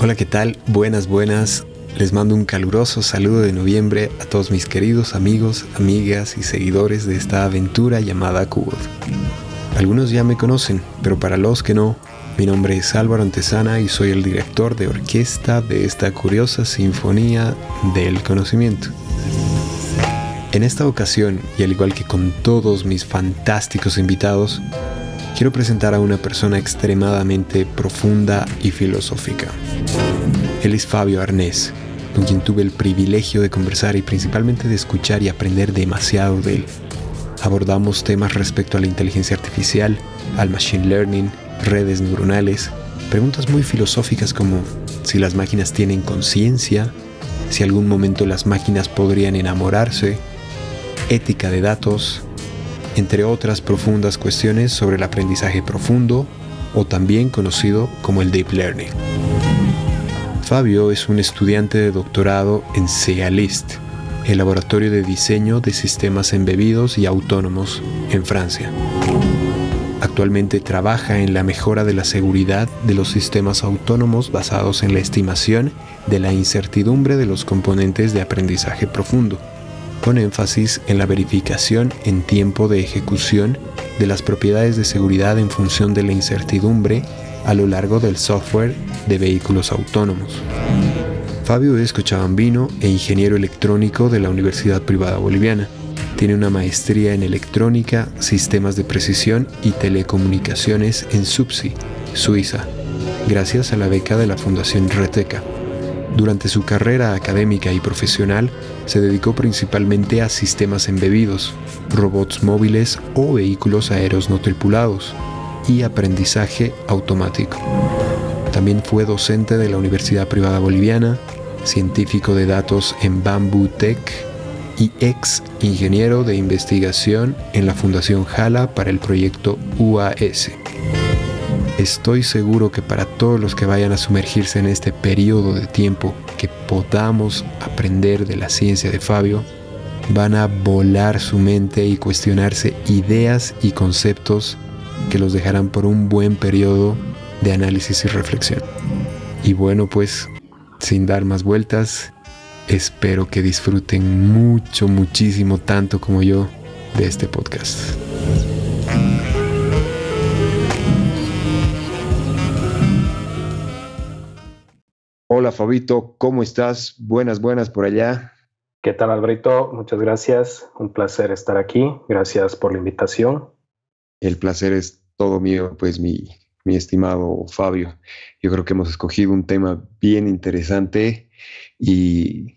Hola, ¿qué tal? Buenas, buenas. Les mando un caluroso saludo de noviembre a todos mis queridos amigos, amigas y seguidores de esta aventura llamada Cubot. Algunos ya me conocen, pero para los que no, mi nombre es Álvaro Antesana y soy el director de orquesta de esta curiosa sinfonía del conocimiento. En esta ocasión, y al igual que con todos mis fantásticos invitados, quiero presentar a una persona extremadamente profunda y filosófica. Él es Fabio Arnés, con quien tuve el privilegio de conversar y principalmente de escuchar y aprender demasiado de él. Abordamos temas respecto a la inteligencia artificial, al machine learning, redes neuronales, preguntas muy filosóficas como si las máquinas tienen conciencia, si algún momento las máquinas podrían enamorarse, ética de datos, entre otras profundas cuestiones sobre el aprendizaje profundo o también conocido como el Deep Learning. Fabio es un estudiante de doctorado en CEALIST, el laboratorio de diseño de sistemas embebidos y autónomos en Francia. Actualmente trabaja en la mejora de la seguridad de los sistemas autónomos basados en la estimación de la incertidumbre de los componentes de aprendizaje profundo con énfasis en la verificación en tiempo de ejecución de las propiedades de seguridad en función de la incertidumbre a lo largo del software de vehículos autónomos. Fabio es cochabambino e ingeniero electrónico de la Universidad Privada Boliviana. Tiene una maestría en electrónica, sistemas de precisión y telecomunicaciones en SUPSI, Suiza, gracias a la beca de la Fundación Reteca. Durante su carrera académica y profesional, se dedicó principalmente a sistemas embebidos, robots móviles o vehículos aéreos no tripulados y aprendizaje automático. También fue docente de la Universidad Privada Boliviana, científico de datos en Bamboo Tech y ex ingeniero de investigación en la Fundación Jala para el proyecto UAS. Estoy seguro que para todos los que vayan a sumergirse en este periodo de tiempo que podamos aprender de la ciencia de Fabio, van a volar su mente y cuestionarse ideas y conceptos que los dejarán por un buen periodo de análisis y reflexión. Y bueno, pues sin dar más vueltas, espero que disfruten mucho, muchísimo, tanto como yo de este podcast. Hola Fabito, ¿cómo estás? Buenas, buenas por allá. ¿Qué tal Alberto? Muchas gracias. Un placer estar aquí. Gracias por la invitación. El placer es todo mío, pues mi, mi estimado Fabio. Yo creo que hemos escogido un tema bien interesante y,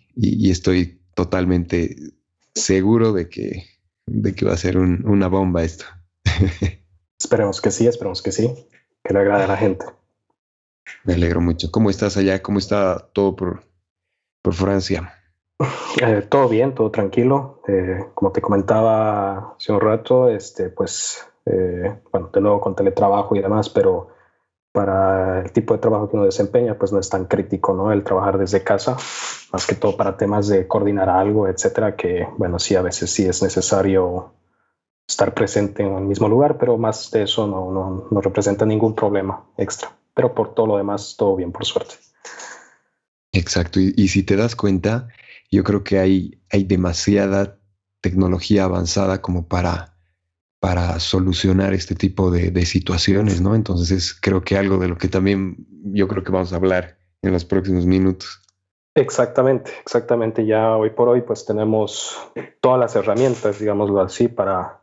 estoy totalmente seguro de que, de que va a ser una bomba esto. esperemos que sí, esperemos que sí, que le agrade a la gente. Me alegro mucho. ¿Cómo estás allá? ¿Cómo está todo por, por Francia? Eh, todo bien, todo tranquilo. Eh, como te comentaba hace un rato, este, pues, eh, bueno, de nuevo con teletrabajo y demás, pero para el tipo de trabajo que uno desempeña, pues no es tan crítico, ¿no? El trabajar desde casa, más que todo para temas de coordinar algo, etcétera, que, bueno, sí, a veces sí es necesario estar presente en el mismo lugar, pero más de eso no, no, no representa ningún problema extra pero por todo lo demás, todo bien, por suerte. Exacto, y, si te das cuenta, yo creo que hay, hay demasiada tecnología avanzada como para, para solucionar este tipo de, situaciones, ¿no? Entonces creo que algo de lo que también yo creo que vamos a hablar en los próximos minutos. Exactamente, exactamente. Ya hoy por hoy pues tenemos todas las herramientas, digámoslo así, para,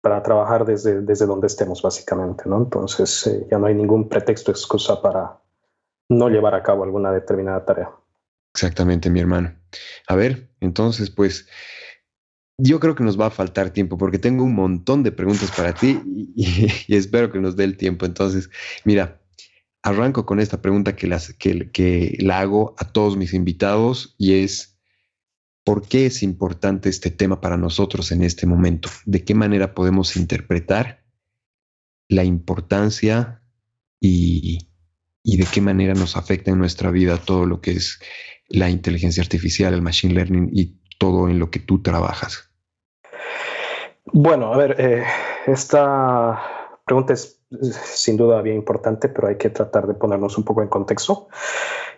para trabajar desde, desde donde estemos, básicamente, ¿no? Entonces eh, ya no hay ningún pretexto, excusa para no llevar a cabo alguna determinada tarea. Exactamente, mi hermano. A ver, entonces, pues yo creo que nos va a faltar tiempo porque tengo un montón de preguntas para ti y, espero que nos dé el tiempo. Entonces, mira, arranco con esta pregunta que, las, que, que la hago a todos mis invitados y es, ¿Por qué es importante este tema para nosotros en este momento? ¿De qué manera podemos interpretar la importancia y, de qué manera nos afecta en nuestra vida todo lo que es la inteligencia artificial, el machine learning y todo en lo que tú trabajas? Bueno, a ver, eh, esta pregunta es sin duda bien importante, pero hay que tratar de ponernos un poco en contexto.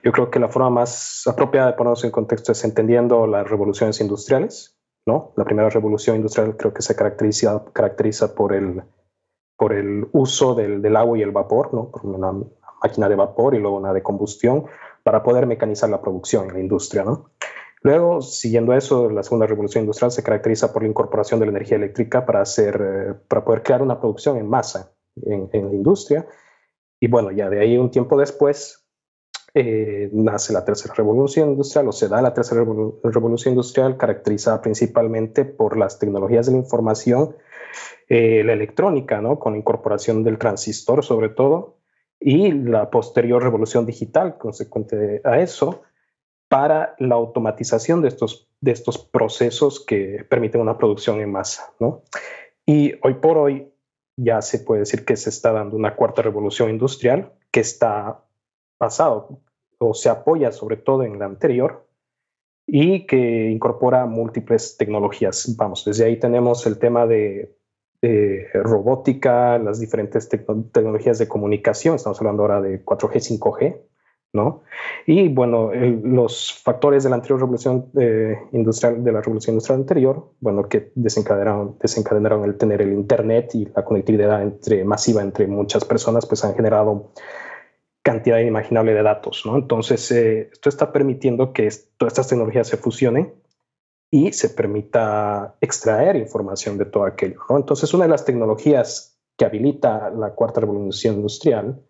Yo creo que la forma más apropiada de ponernos en contexto es entendiendo las revoluciones industriales, ¿no? La primera revolución industrial creo que se caracteriza, caracteriza por, el, por el uso del, del agua y el vapor, ¿no? Por una máquina de vapor y luego una de combustión para poder mecanizar la producción en la industria, ¿no? Luego, siguiendo eso, la segunda revolución industrial se caracteriza por la incorporación de la energía eléctrica para, hacer, eh, para poder crear una producción en masa en, la industria. Y bueno, ya de ahí un tiempo después eh, nace la tercera revolución industrial o se da la tercera revolución industrial caracterizada principalmente por las tecnologías de la información, eh, la electrónica, ¿no? con la incorporación del transistor sobre todo, y la posterior revolución digital consecuente a eso, para la automatización de estos, de estos procesos que permiten una producción en masa. ¿no? Y hoy por hoy ya se puede decir que se está dando una cuarta revolución industrial que está basado o se apoya sobre todo en la anterior y que incorpora múltiples tecnologías. Vamos, desde ahí tenemos el tema de, robótica, las diferentes tecnologías de comunicación, estamos hablando ahora de 4G, 5G, ¿no? Y bueno, los factores de la anterior revolución eh, industrial, de la revolución industrial anterior, bueno, que desencadenaron, desencadenaron el tener el Internet y la conectividad entre, masiva entre muchas personas, pues han generado cantidad inimaginable de datos, ¿no? Entonces, eh, esto está permitiendo que todas estas tecnologías se fusionen y se permita extraer información de todo aquello, ¿no? Entonces, una de las tecnologías que habilita la cuarta revolución industrial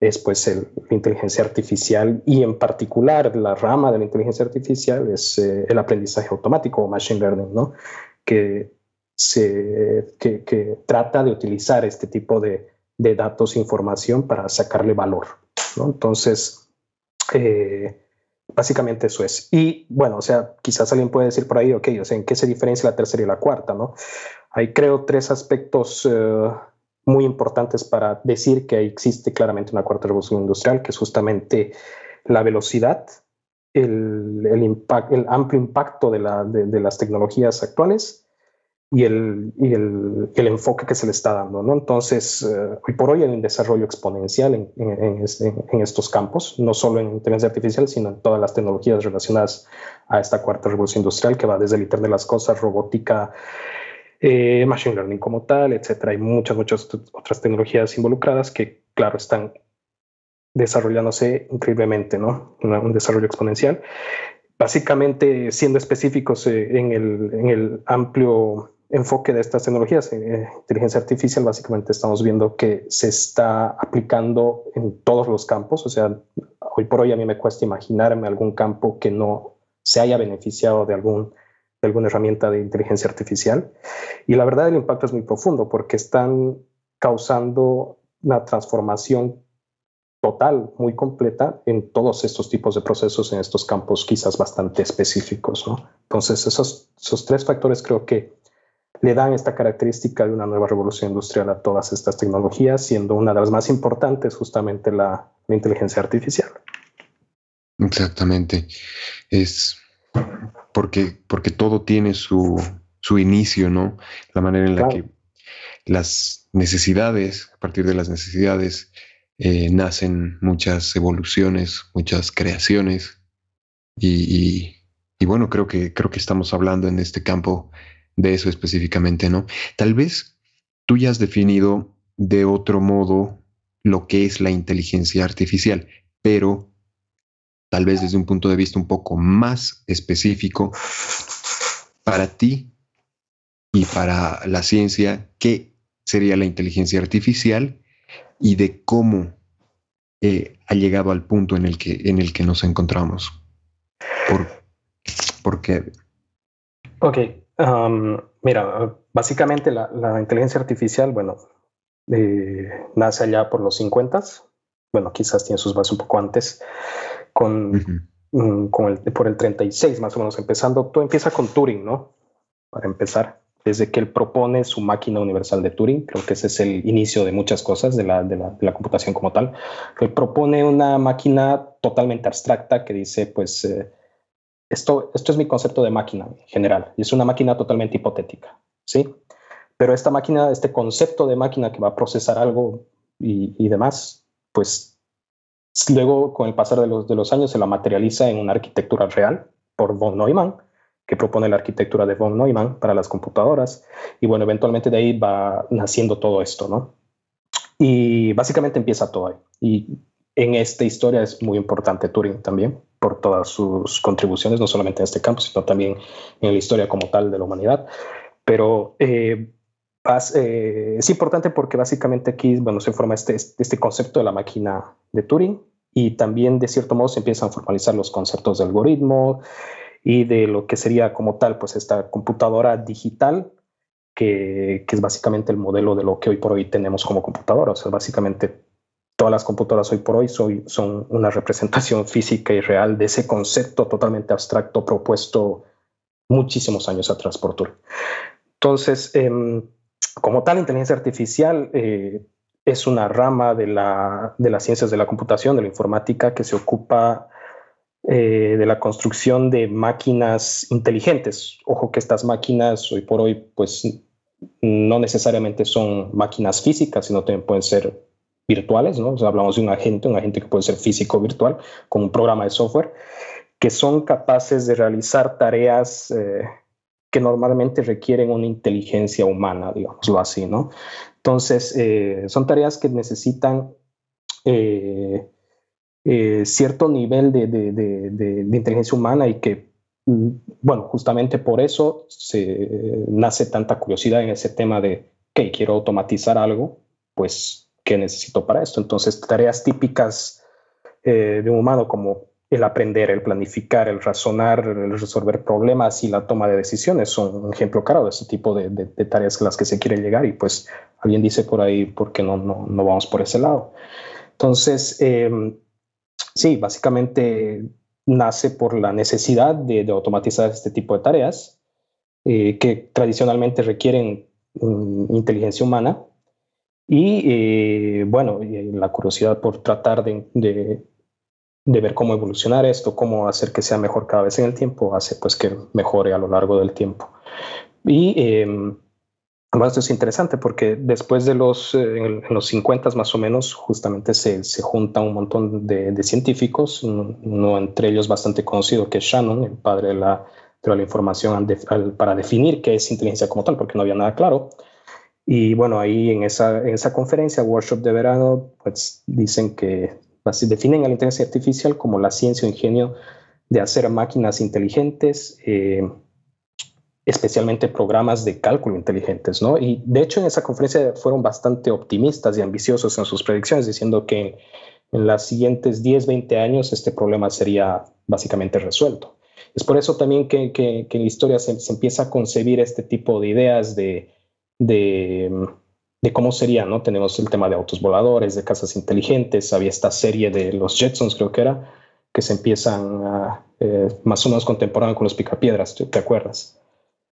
es pues el, la inteligencia artificial y en particular la rama de la inteligencia artificial es eh, el aprendizaje automático o machine learning, ¿no? que, se, que, trata de utilizar este tipo de, de datos e información para sacarle valor. ¿no? Entonces, eh, básicamente eso es. Y bueno, o sea, quizás alguien puede decir por ahí, ok, o sea, ¿en qué se diferencia la tercera y la cuarta? ¿no? Hay creo tres aspectos eh, muy importantes para decir que existe claramente una cuarta revolución industrial, que es justamente la velocidad, el, el, el amplio impacto de, la, de, las tecnologías actuales y, el, y el, enfoque que se le está dando. ¿no? Entonces, eh, hoy por hoy hay un desarrollo exponencial en, en, en, estos campos, no solo en inteligencia artificial, sino en todas las tecnologías relacionadas a esta cuarta revolución industrial, que va desde el Internet de las Cosas, robótica, eh, machine learning como tal, etcétera. Hay muchas, muchas otras tecnologías involucradas que, claro, están desarrollándose increíblemente, ¿no? un desarrollo exponencial. Básicamente, siendo específicos eh, en, el, en, el, amplio enfoque de estas tecnologías, eh, inteligencia artificial, básicamente estamos viendo que se está aplicando en todos los campos. O sea, hoy por hoy a mí me cuesta imaginarme algún campo que no se haya beneficiado de algún de alguna herramienta de inteligencia artificial. Y la verdad el impacto es muy profundo porque están causando una transformación total, muy completa en todos estos tipos de procesos, en estos campos quizás bastante específicos. ¿no? Entonces, esos, esos tres factores creo que le dan esta característica de una nueva revolución industrial a todas estas tecnologías, siendo una de las más importantes justamente la, la inteligencia artificial. Exactamente. Es porque, porque todo tiene su, su inicio, ¿no? La manera en la que las necesidades, a partir de las necesidades, eh, nacen muchas evoluciones, muchas creaciones. Y, y, bueno, creo que, creo que estamos hablando en este campo de eso específicamente, ¿no? Tal vez tú ya has definido de otro modo lo que es la inteligencia artificial, pero tal vez desde un punto de vista un poco más específico, para ti y para la ciencia, qué sería la inteligencia artificial y de cómo eh, ha llegado al punto en el que, en el que nos encontramos. ¿Por, qué? Ok, um, mira, básicamente la, inteligencia artificial, bueno, eh, nace allá por los 50, bueno, quizás tiene sus bases un poco antes, con, mm, con el, por el 36 más o menos, empezando, todo empieza con Turing, ¿no? Para empezar, desde que él propone su máquina universal de Turing, creo que ese es el inicio de muchas cosas de la, de la, de la computación como tal, él propone una máquina totalmente abstracta que dice, pues, eh, esto, esto es mi concepto de máquina en general, y es una máquina totalmente hipotética, ¿sí? Pero esta máquina, este concepto de máquina que va a procesar algo y, demás, pues luego con el pasar de los, de los años se la materializa en una arquitectura real por von Neumann, que propone la arquitectura de von Neumann para las computadoras. Y bueno, eventualmente de ahí va naciendo todo esto, ¿no? Y básicamente empieza todo ahí. Y en esta historia es muy importante Turing también, por todas sus contribuciones, no solamente en este campo, sino también en la historia como tal de la humanidad. Pero eh, eh, es importante porque básicamente aquí bueno, se forma este, este concepto de la máquina de Turing y también de cierto modo se empiezan a formalizar los conceptos de algoritmo y de lo que sería como tal pues esta computadora digital que, que es básicamente el modelo de lo que hoy por hoy tenemos como computadora. O sea, básicamente todas las computadoras hoy por hoy son una representación física y real de ese concepto totalmente abstracto propuesto muchísimos años atrás por Turing. Entonces, em, como tal, inteligencia artificial eh, es una rama de, la, de, las ciencias de la computación, de la informática, que se ocupa eh, de la construcción de máquinas inteligentes. Ojo que estas máquinas hoy por hoy, pues no necesariamente son máquinas físicas, sino también pueden ser virtuales, ¿no? hablamos de un agente, un agente que puede ser físico virtual, con un programa de software, que son capaces de realizar tareas eh, que normalmente requieren una inteligencia humana, digámoslo así, ¿no? Entonces, eh, son tareas que necesitan eh, cierto nivel de, inteligencia humana y que, mm, bueno, justamente por eso se nace tanta curiosidad en ese tema de que quiero automatizar algo, pues que necesito para esto. Entonces, tareas típicas eh, de un humano como el aprender, el planificar, el razonar, el resolver problemas y la toma de decisiones son un ejemplo claro de ese tipo de, tareas a las que se quiere llegar y pues alguien dice por ahí, ¿por qué no, no, no vamos por ese lado? Entonces, em, sí, básicamente nace por la necesidad de, automatizar este tipo de tareas eh, que tradicionalmente requieren mm, inteligencia humana y eh, bueno, la curiosidad por tratar de, de, ver cómo evolucionar esto, cómo hacer que sea mejor cada vez en el tiempo, hace pues que mejore a lo largo del tiempo. Y eh, esto es interesante porque después de los, eh, en, los 50 más o menos, justamente se, se junta un montón de, de, científicos, uno entre ellos bastante conocido que es Shannon, el padre de la, de la información para definir qué es inteligencia como tal, porque no había nada claro. Y bueno, ahí en esa, en esa conferencia, workshop de verano, pues dicen que así definen a la inteligencia artificial como la ciencia o ingenio de hacer máquinas inteligentes, eh, especialmente programas de cálculo inteligentes, ¿no? Y de hecho en esa conferencia fueron bastante optimistas y ambiciosos en sus predicciones, diciendo que en los siguientes 10, 20 años este problema sería básicamente resuelto. Es por eso también que, en la historia se, empieza a concebir este tipo de ideas de de, cómo sería, ¿no? Tenemos el tema de autos voladores, de casas inteligentes, había esta serie de los Jetsons, creo que era, que se empiezan a, eh, más o menos contemporáneo con los picapiedras, ¿te acuerdas?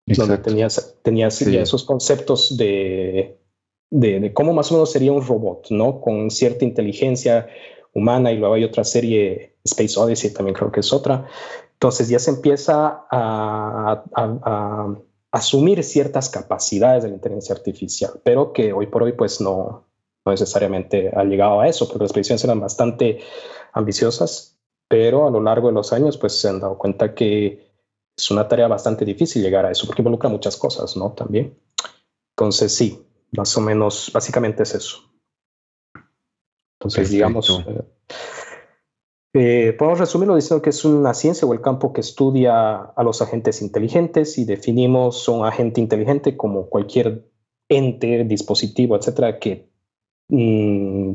Donde tenías, tenías esos conceptos de, de, cómo más o menos sería un robot, ¿no? Con cierta inteligencia humana y luego hay otra serie, Space Odyssey también creo que es otra. Entonces ya se empieza a, a asumir ciertas capacidades de la inteligencia artificial, pero que hoy por hoy pues no, no necesariamente ha llegado a eso, porque las predicciones eran bastante ambiciosas, pero a lo largo de los años pues se han dado cuenta que es una tarea bastante difícil llegar a eso, porque involucra muchas cosas, ¿no? También. Entonces sí, más o menos, básicamente es eso. Entonces, digamos, eh, eh, podemos resumirlo diciendo que es una ciencia o el campo que estudia a los agentes inteligentes y definimos un agente inteligente como cualquier ente, dispositivo, etcétera, que mm,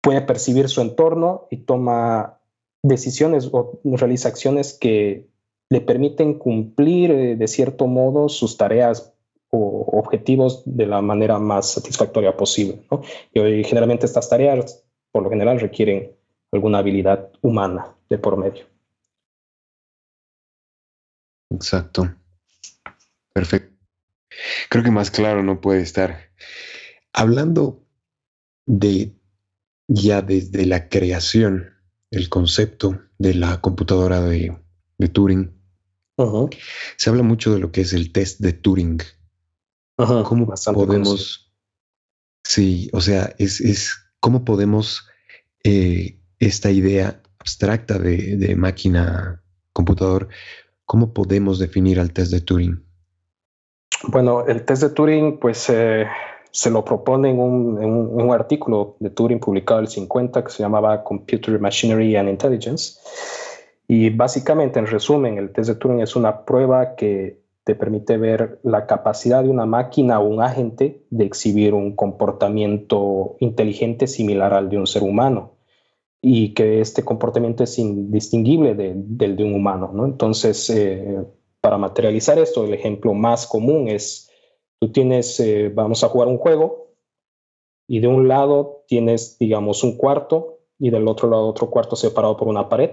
puede percibir su entorno y toma decisiones o realiza acciones que le permiten cumplir eh, de cierto modo sus tareas o objetivos de la manera más satisfactoria posible. Y generalmente estas tareas por lo general requieren alguna habilidad humana de por medio. Exacto. Perfecto. Creo que más claro no puede estar. Hablando de ya desde la creación, el concepto de la computadora de, Turing, se habla mucho de lo que es el test de Turing. ¿Cómo podemos Sí, o sea, es, es cómo podemos eh, esta idea abstracta de, máquina computador, ¿cómo podemos definir al test de Turing? Bueno, el test de Turing, pues eh, se lo propone en un, artículo de Turing publicado en el 50 que se llamaba Computer Machinery and Intelligence. Y básicamente, en resumen, el test de Turing es una prueba que te permite ver la capacidad de una máquina o un agente de exhibir un comportamiento inteligente similar al de un ser humano y que este comportamiento es indistinguible del de un humano. ¿no? Entonces, eh, para materializar esto, el ejemplo más común es Tú tienes, eh, vamos a jugar un juego y de un lado tienes, digamos, un cuarto y del otro lado otro cuarto separado por una pared.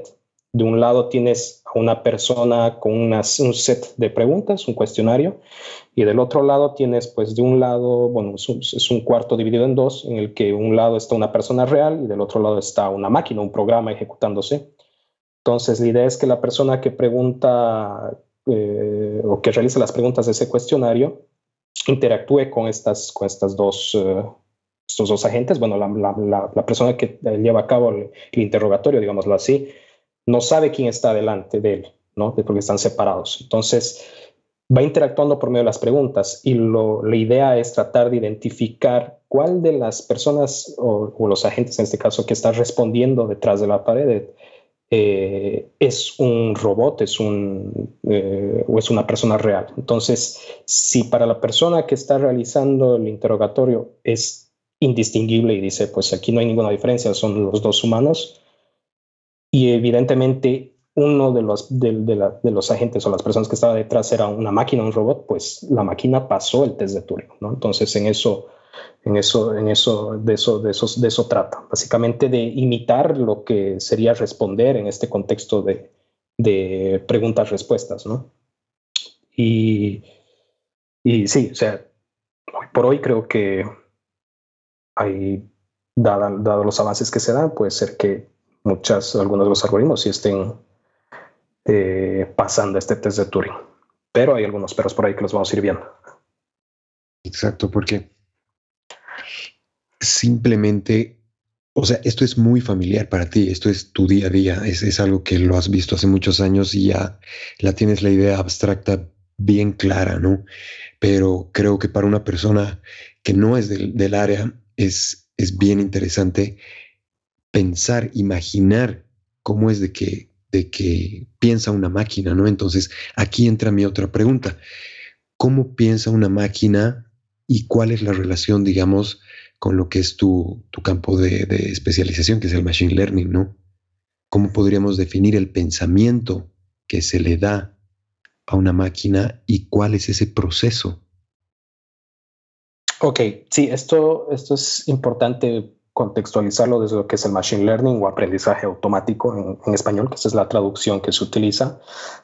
De un lado tienes a una persona con un set de preguntas, un cuestionario, y del otro lado tienes, pues, de un lado, bueno, es un, cuarto dividido en dos, en el que un lado está una persona real y del otro lado está una máquina, un programa ejecutándose. Entonces, la idea es que la persona que pregunta eh, o que realiza las preguntas de ese cuestionario interactúe con estas, con estas dos, eh, estos dos agentes. Bueno, la, persona que lleva a cabo el, interrogatorio, digámoslo así, no sabe quién está delante de él, ¿no? Porque están separados. Entonces, va interactuando por medio de las preguntas y la idea es tratar de identificar cuál de las personas o, o, los agentes, en este caso, que está respondiendo detrás de la pared, eh, es un robot, es un, eh, o es una persona real. Entonces, si para la persona que está realizando el interrogatorio es indistinguible y dice, pues aquí no hay ninguna diferencia, son los dos humanos, y evidentemente uno de los, de, los agentes o las personas que estaba detrás era una máquina, un robot, pues la máquina pasó el test de Turing, ¿no? Entonces, en eso en eso, en eso, de eso, de de eso trata. Básicamente de imitar lo que sería responder en este contexto de, de preguntas-respuestas, ¿no? Y, y sí, o sea, por hoy creo que hay, dado los avances que se dan, puede ser que muchas, algunos de los algoritmos sí estén eh, pasando este test de Turing. Pero hay algunos perros por ahí que los vamos a ir viendo. Exacto, porque simplemente, o sea, esto es muy familiar para ti, esto es tu día a día, es, algo que lo has visto hace muchos años y ya la tienes la idea abstracta bien clara, ¿no? Pero creo que para una persona que no es del, área es, es bien interesante pensar, imaginar cómo es de que, de que piensa una máquina, ¿no? Entonces, aquí entra mi otra pregunta. ¿Cómo piensa una máquina y cuál es la relación, digamos, con lo que es tu, campo de, especialización, que es el Machine Learning, ¿no? ¿Cómo podríamos definir el pensamiento que se le da a una máquina y cuál es ese proceso? Ok, sí, esto, esto es importante contextualizarlo desde lo que es el Machine Learning o aprendizaje automático en, español, que esa es la traducción que se utiliza,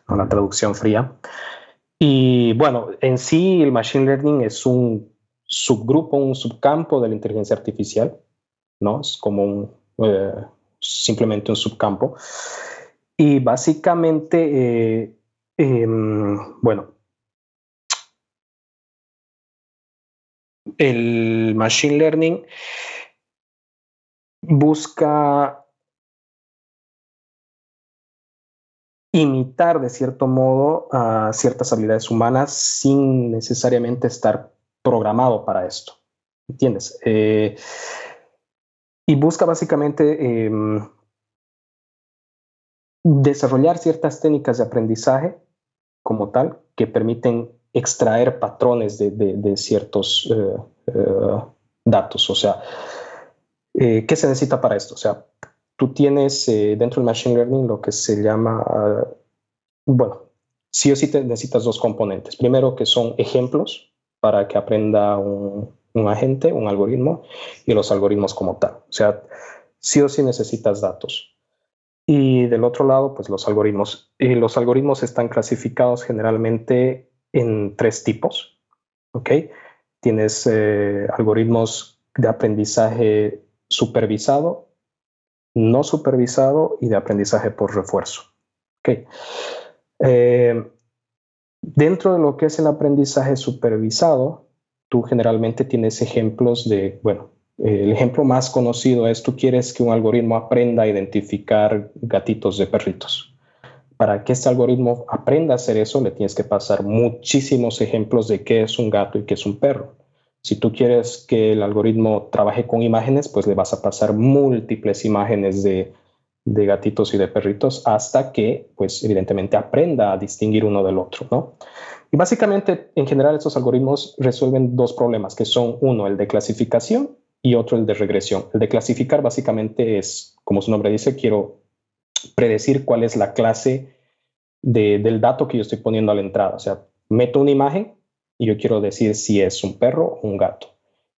una traducción fría. Y bueno, en sí el Machine Learning es un subgrupo, un subcampo de la inteligencia artificial, ¿no? Es como eh, simplemente un subcampo. Y básicamente, eh, em, bueno, el machine learning busca imitar de cierto modo a ciertas habilidades humanas sin necesariamente estar programado para esto. ¿Entiendes? Eh, y busca básicamente em, desarrollar ciertas técnicas de aprendizaje como tal que permiten extraer patrones de, ciertos eh, eh, datos. O sea, ¿qué se necesita para esto? O sea, tú tienes dentro del Machine Learning lo que se llama, bueno, sí o sí te necesitas dos componentes. Primero, que son ejemplos, para que aprenda un, agente, un algoritmo y los algoritmos como tal. O sea, sí o sí necesitas datos. Y del otro lado, pues los algoritmos. Y los algoritmos están clasificados generalmente en tres tipos. ¿Ok? Tienes eh, algoritmos de aprendizaje supervisado, no supervisado y de aprendizaje por refuerzo. Eh, Dentro de lo que es el aprendizaje supervisado, tú generalmente tienes ejemplos de, bueno, el ejemplo más conocido es tú quieres que un algoritmo aprenda a identificar gatitos de perritos. Para que este algoritmo aprenda a hacer eso, le tienes que pasar muchísimos ejemplos de qué es un gato y qué es un perro. Si tú quieres que el algoritmo trabaje con imágenes, pues le vas a pasar múltiples imágenes de, gatitos y de perritos hasta que, pues evidentemente, aprenda a distinguir uno del otro, ¿no? Y básicamente, en general, estos algoritmos resuelven dos problemas, que son uno, el de clasificación y otro, el de regresión. El de clasificar básicamente es, como su nombre dice, quiero predecir cuál es la clase del dato que yo estoy poniendo a la entrada. O sea, meto una imagen y yo quiero decir si es un perro o un gato.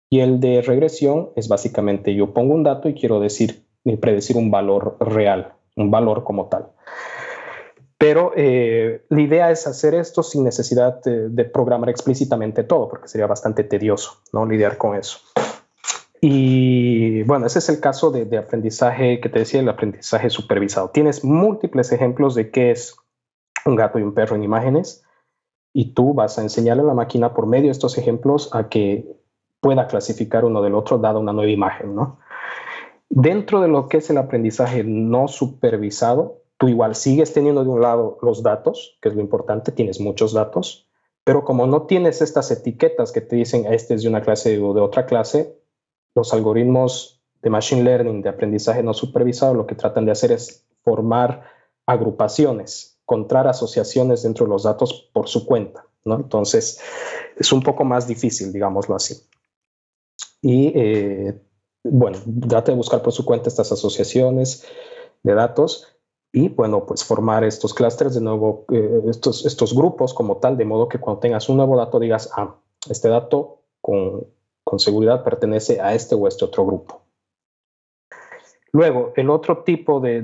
Y el de regresión es básicamente yo pongo un dato y quiero decir, predecir un valor real, un valor como tal. Pero eh, la idea es hacer esto sin necesidad de, programar explícitamente todo, porque sería bastante tedioso ¿no? lidiar con eso. Y bueno, ese es el caso de, aprendizaje que te decía, el aprendizaje supervisado. Tienes múltiples ejemplos de qué es un gato y un perro en imágenes y tú vas a enseñarle a la máquina por medio de estos ejemplos a que pueda clasificar uno del otro dada una nueva imagen, ¿no? Dentro de lo que es el aprendizaje no supervisado, tú igual sigues teniendo de un lado los datos, que es lo importante, tienes muchos datos, pero como no tienes estas etiquetas que te dicen este es de una clase o de otra clase, los algoritmos de machine learning, de aprendizaje no supervisado, lo que tratan de hacer es formar agrupaciones, encontrar asociaciones dentro de los datos por su cuenta. ¿no? Entonces, es un poco más difícil, digámoslo así. Y eh, bueno, trata de buscar por su cuenta estas asociaciones de datos y bueno, pues formar estos clústeres de nuevo, eh, estos, estos grupos como tal, de modo que cuando tengas un nuevo dato digas, ah, este dato con con seguridad pertenece a este o este otro grupo. Luego, el otro tipo de,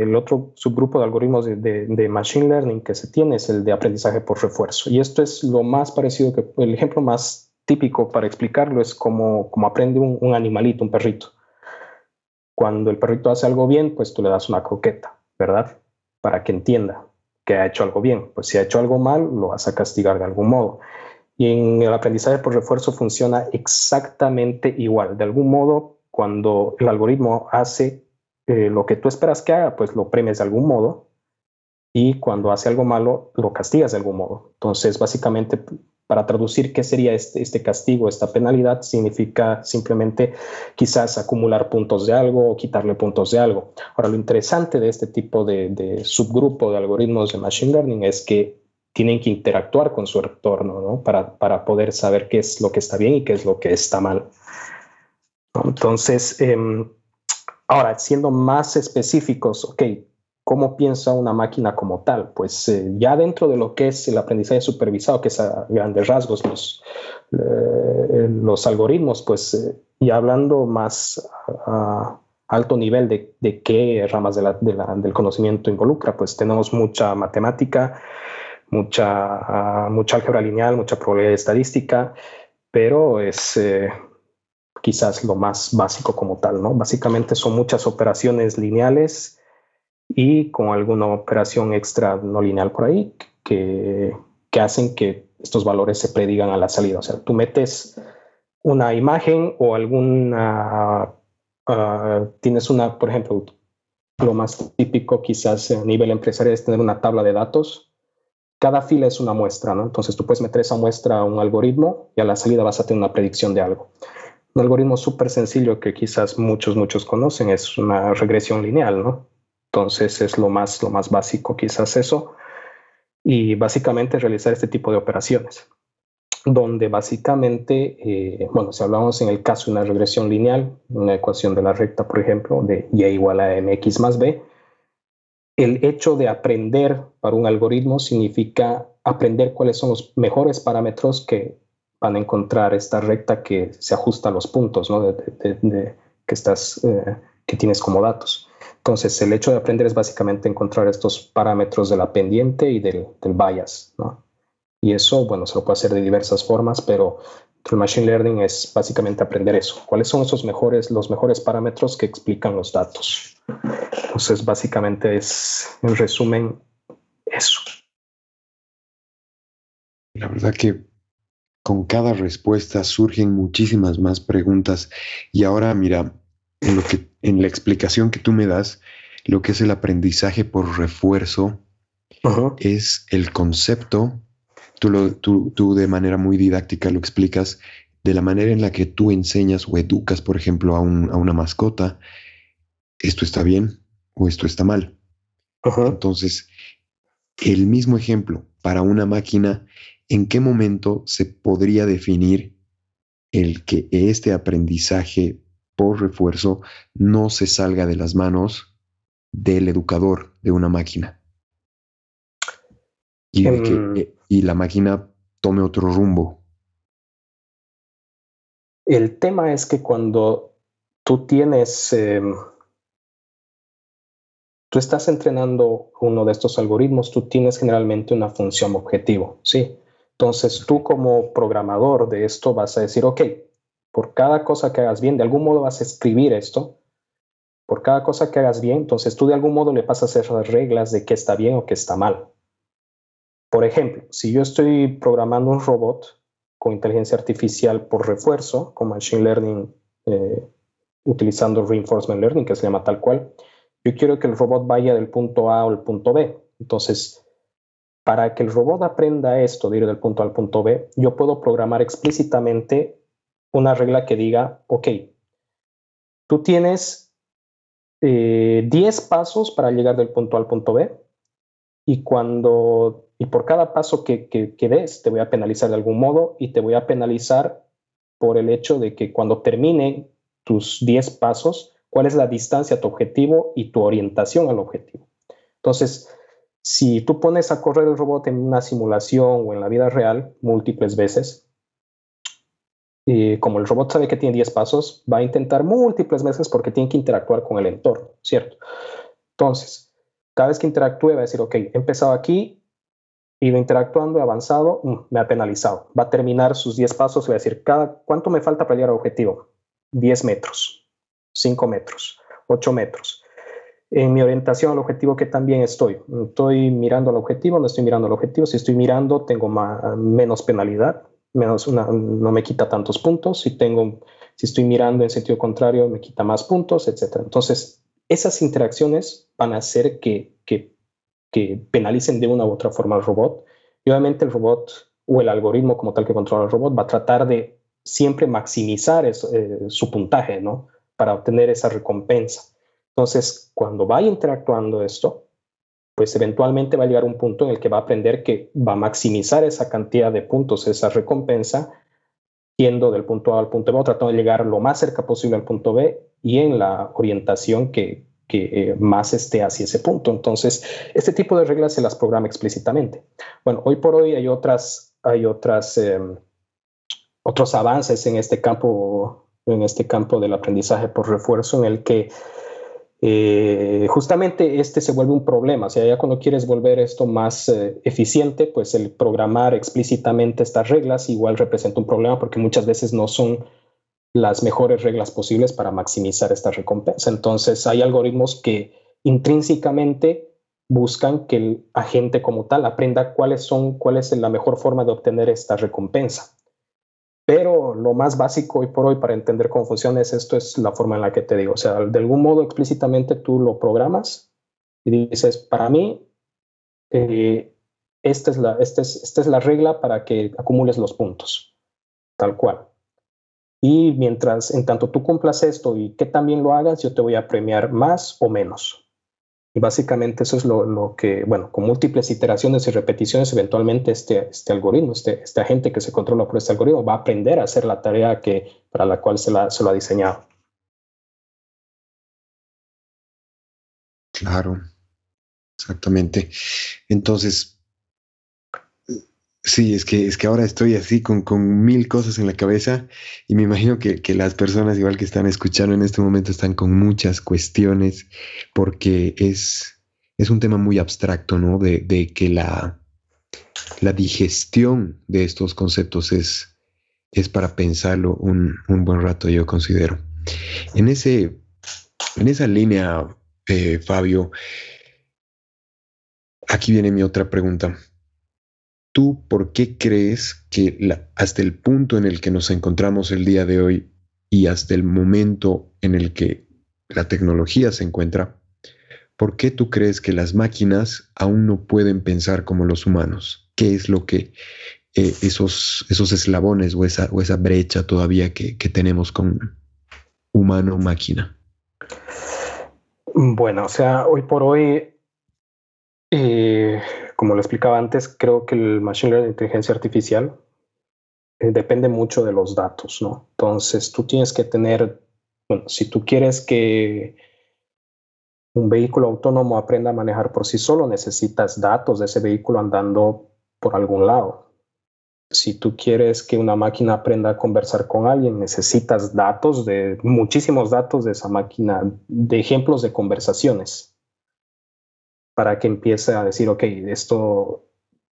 el otro subgrupo de algoritmos de, machine learning que se tiene es el de aprendizaje por refuerzo. Y esto es lo más parecido que, el ejemplo más típico para explicarlo es como, como aprende un, un, animalito, un perrito. Cuando el perrito hace algo bien, pues tú le das una croqueta, ¿verdad? Para que entienda que ha hecho algo bien. Pues si ha hecho algo mal, lo vas a castigar de algún modo. Y en el aprendizaje por refuerzo funciona exactamente igual. De algún modo, cuando el algoritmo hace eh, lo que tú esperas que haga, pues lo premias de algún modo. Y cuando hace algo malo, lo castigas de algún modo. Entonces, básicamente, para traducir qué sería este, este castigo, esta penalidad, significa simplemente quizás acumular puntos de algo o quitarle puntos de algo. Ahora, lo interesante de este tipo de, de subgrupo de algoritmos de Machine Learning es que tienen que interactuar con su entorno ¿no? para, para, poder saber qué es lo que está bien y qué es lo que está mal. Entonces, em, ahora, siendo más específicos, ok, ¿cómo piensa una máquina como tal? Pues eh, ya dentro de lo que es el aprendizaje supervisado, que es a grandes rasgos los, eh, los algoritmos, pues eh, y hablando más a alto nivel de, de qué ramas de la, del conocimiento involucra, pues tenemos mucha matemática, mucha, mucha álgebra lineal, mucha probabilidad estadística, pero es eh, quizás lo más básico como tal, ¿no? Básicamente son muchas operaciones lineales y con alguna operación extra no lineal por ahí que, hacen que estos valores se predigan a la salida. O sea, tú metes una imagen o alguna, ah, tienes una, por ejemplo, lo más típico quizás a nivel empresarial es tener una tabla de datos cada fila es una muestra, ¿no? Entonces tú puedes meter esa muestra a un algoritmo y a la salida vas a tener una predicción de algo. Un algoritmo súper sencillo que quizás muchos, muchos conocen es una regresión lineal, ¿no? Entonces es lo más, lo más básico quizás eso. Y básicamente realizar este tipo de operaciones, donde básicamente, eh, bueno, si hablamos en el caso de una regresión lineal, una ecuación de la recta, por ejemplo, de y igual a mx más b, el hecho de aprender para un algoritmo significa aprender cuáles son los mejores parámetros que van a encontrar esta recta que se ajusta a los puntos que, estás, eh, que tienes como datos. Entonces, el hecho de aprender es básicamente encontrar estos parámetros de la pendiente y del, del bias. Y eso, bueno, se lo puede hacer de diversas formas, pero el Machine Learning es básicamente aprender eso. ¿Cuáles son esos mejores, los mejores parámetros que explican los datos? Entonces, básicamente es, en resumen, eso. La verdad que con cada respuesta surgen muchísimas más preguntas. Y ahora, mira, en, lo que, en la explicación que tú me das, lo que es el aprendizaje por refuerzo es el concepto, tú, lo, tú, tú de manera muy didáctica lo explicas, de la manera en la que tú enseñas o educas, por ejemplo, a, un, a una mascota, esto está bien o esto está mal. Entonces, el mismo ejemplo para una máquina, ¿en qué momento se podría definir el que este aprendizaje por refuerzo no se salga de las manos del educador de una máquina? Y, que, em. eh, y la máquina tome otro rumbo. El tema es que cuando tú tienes em, tú estás entrenando uno de estos algoritmos, tú tienes generalmente una función objetivo, ¿sí? Entonces tú como programador de esto vas a decir, ok, por cada cosa que hagas bien, de algún modo vas a escribir esto, por cada cosa que hagas bien, entonces tú de algún modo le pasas las reglas de qué está bien o qué está mal. Por ejemplo, si yo estoy programando un robot con inteligencia artificial por refuerzo, con Machine Learning, eh, utilizando Reinforcement Learning, que se llama tal cual, yo quiero que el robot vaya del punto A al punto B. Entonces, para que el robot aprenda esto de ir del punto A al punto B, yo puedo programar explícitamente una regla que diga, ok, tú tienes 10 eh, pasos para llegar del punto A al punto B y cuando y por cada paso que, que, que des te voy a penalizar de algún modo y te voy a penalizar por el hecho de que cuando termine tus 10 pasos cuál es la distancia a tu objetivo y tu orientación al objetivo. Entonces, si tú pones a correr el robot en una simulación o en la vida real múltiples veces, y como el robot sabe que tiene 10 pasos, va a intentar múltiples veces porque tiene que interactuar con el entorno, ¿cierto? Entonces, cada vez que interactúe va a decir, ok, he empezado aquí, ido interactuando, he avanzado, mm, me ha penalizado. Va a terminar sus 10 pasos y va a decir, cada, ¿cuánto me falta para llegar al objetivo? 10 metros. 5 metros, 8 metros. En mi orientación al objetivo que también estoy. Estoy mirando al objetivo, no estoy mirando al objetivo. Si estoy mirando, tengo menos penalidad, menos una, no me quita tantos puntos. Si, tengo, si estoy mirando en sentido contrario, me quita más puntos, etc. Entonces, esas interacciones van a hacer que, que, penalicen de una u otra forma al robot. Y obviamente el robot o el algoritmo como tal que controla el robot va a tratar de siempre maximizar eh, su puntaje, ¿no? para obtener esa recompensa. Entonces, cuando vaya interactuando esto, pues eventualmente va a llegar un punto en el que va a aprender que va a maximizar esa cantidad de puntos, esa recompensa, yendo del punto A al punto B, tratando de llegar lo más cerca posible al punto B y en la orientación que, eh, más esté hacia ese punto. Entonces, este tipo de reglas se las programa explícitamente. Bueno, hoy por hoy hay otras, hay otras, em, otros avances en este campo en este campo del aprendizaje por refuerzo en el que eh, justamente este se vuelve un problema. O sea, ya cuando quieres volver esto más eh, eficiente, pues el programar explícitamente estas reglas igual representa un problema porque muchas veces no son las mejores reglas posibles para maximizar esta recompensa. Entonces, hay algoritmos que intrínsecamente buscan que el agente como tal aprenda cuáles son, cuál es la mejor forma de obtener esta recompensa. Pero lo más básico hoy por hoy para entender cómo funciona es esto, es la forma en la que te digo. O sea, de algún modo explícitamente tú lo programas y dices, para mí, eh, esta, es la, esta, es, esta es la regla para que acumules los puntos, tal cual. Y mientras, en tanto tú cumplas esto y que también lo hagas, yo te voy a premiar más o menos. Y básicamente eso es lo, que, bueno, con múltiples iteraciones y repeticiones, eventualmente este, este algoritmo, este, este agente que se controla por este algoritmo, va a aprender a hacer la tarea que, para la cual se, la, se lo ha diseñado. Claro, exactamente. Entonces, Sí, es que, es que ahora estoy así con, con mil cosas en la cabeza y me imagino que, que, las personas igual que están escuchando en este momento están con muchas cuestiones porque es, es un tema muy abstracto, ¿no? De, de que la, la digestión de estos conceptos es, es para pensarlo un, un buen rato, yo considero. En, ese, en esa línea, eh, Fabio, aquí viene mi otra pregunta ¿tú por qué crees que hasta el punto en el que nos encontramos el día de hoy y hasta el momento en el que la tecnología se encuentra, ¿por qué tú crees que las máquinas aún no pueden pensar como los humanos? ¿Qué es lo que eh, esos, esos eslabones o esa, o esa brecha todavía que, tenemos con humano-máquina? Bueno, o sea, hoy por hoy, eh, como lo explicaba antes, creo que el Machine Learning, inteligencia artificial, eh, depende mucho de los datos, ¿no? Entonces, tú tienes que tener, bueno, si tú quieres que un vehículo autónomo aprenda a manejar por sí solo, necesitas datos de ese vehículo andando por algún lado si tú quieres que una máquina aprenda a conversar con alguien, necesitas datos de muchísimos datos de esa máquina, de ejemplos de conversaciones, para que empiece a decir, ok, esto,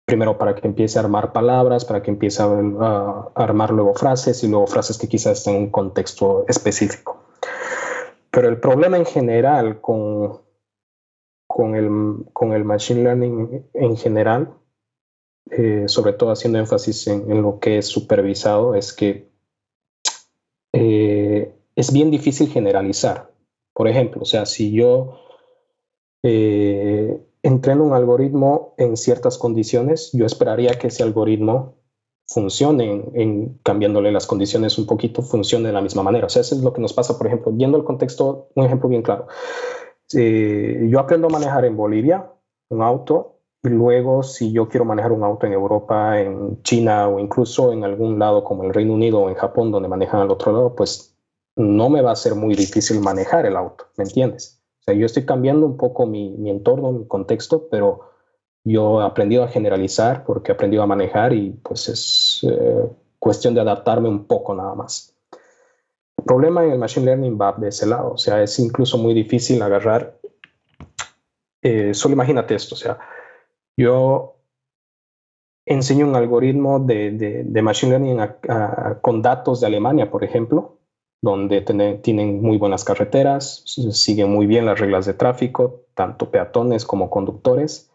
primero para que empiece a armar palabras, para que empiece a, armar luego frases y luego frases que quizás estén en un contexto específico. Pero el problema en general con, con, el, con el machine learning en general eh, sobre todo haciendo énfasis en, lo que es supervisado, es que eh, es bien difícil generalizar. Por ejemplo, o sea, si yo eh, entreno un algoritmo en ciertas condiciones, yo esperaría que ese algoritmo funcione en, cambiándole las condiciones un poquito, funcione de la misma manera. O sea, eso es lo que nos pasa, por ejemplo, viendo el contexto, un ejemplo bien claro. yo aprendo a manejar en Bolivia un auto y luego, si yo quiero manejar un auto en Europa, en China o incluso en algún lado como el Reino Unido o en Japón, donde manejan al otro lado, pues no me va a ser muy difícil manejar el auto, ¿me entiendes? Sea, yo estoy cambiando un poco mi, mi entorno, mi contexto, pero yo he aprendido a generalizar porque he aprendido a manejar y pues es eh, cuestión de adaptarme un poco nada más. El problema en el Machine Learning va de ese lado, o sea, es incluso muy difícil agarrar, eh, solo imagínate esto, o sea, yo enseño un algoritmo de, Machine Learning con datos de Alemania, por ejemplo, donde tienen muy buenas carreteras, siguen muy bien las reglas de tráfico, tanto peatones como conductores,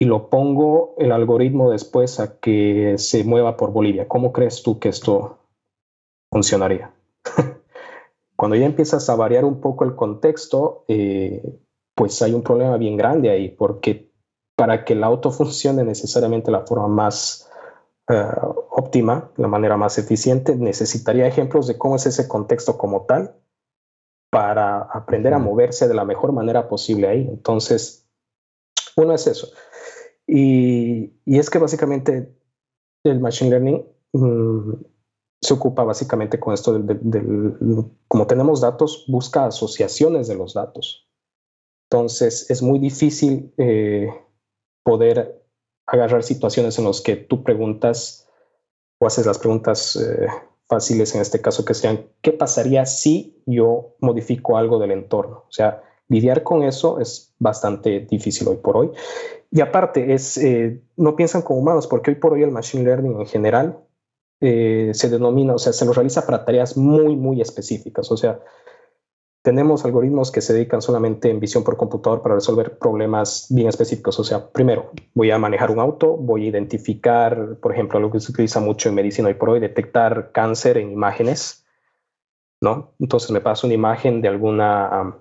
y lo pongo el algoritmo después a que se mueva por Bolivia. ¿Cómo crees tú que esto funcionaría? Cuando ya empiezas a variar un poco el contexto, eh, pues hay un problema bien grande ahí, porque para que el auto funcione necesariamente la forma más eh, óptima, la manera más eficiente, necesitaría ejemplos de cómo es ese contexto como tal para aprender a moverse de la mejor manera posible ahí. Entonces, uno es eso. Y, es que básicamente el Machine Learning mm, se ocupa básicamente con esto del, como tenemos datos, busca asociaciones de los datos. Entonces, es muy difícil eh, poder agarrar situaciones en las que tú preguntas o haces las preguntas eh, fáciles en este caso que sean, ¿qué pasaría si yo modifico algo del entorno? O sea, lidiar con eso es bastante difícil hoy por hoy. Y aparte, es, eh, no piensan como humanos, porque hoy por hoy el Machine Learning en general eh, se denomina, o sea, se lo realiza para tareas muy, muy específicas. O sea, tenemos algoritmos que se dedican solamente en visión por computador para resolver problemas bien específicos. O sea, primero, voy a manejar un auto, voy a identificar, por ejemplo, lo que se utiliza mucho en medicina hoy por hoy, detectar cáncer en imágenes, ¿no? Entonces me paso una imagen de alguna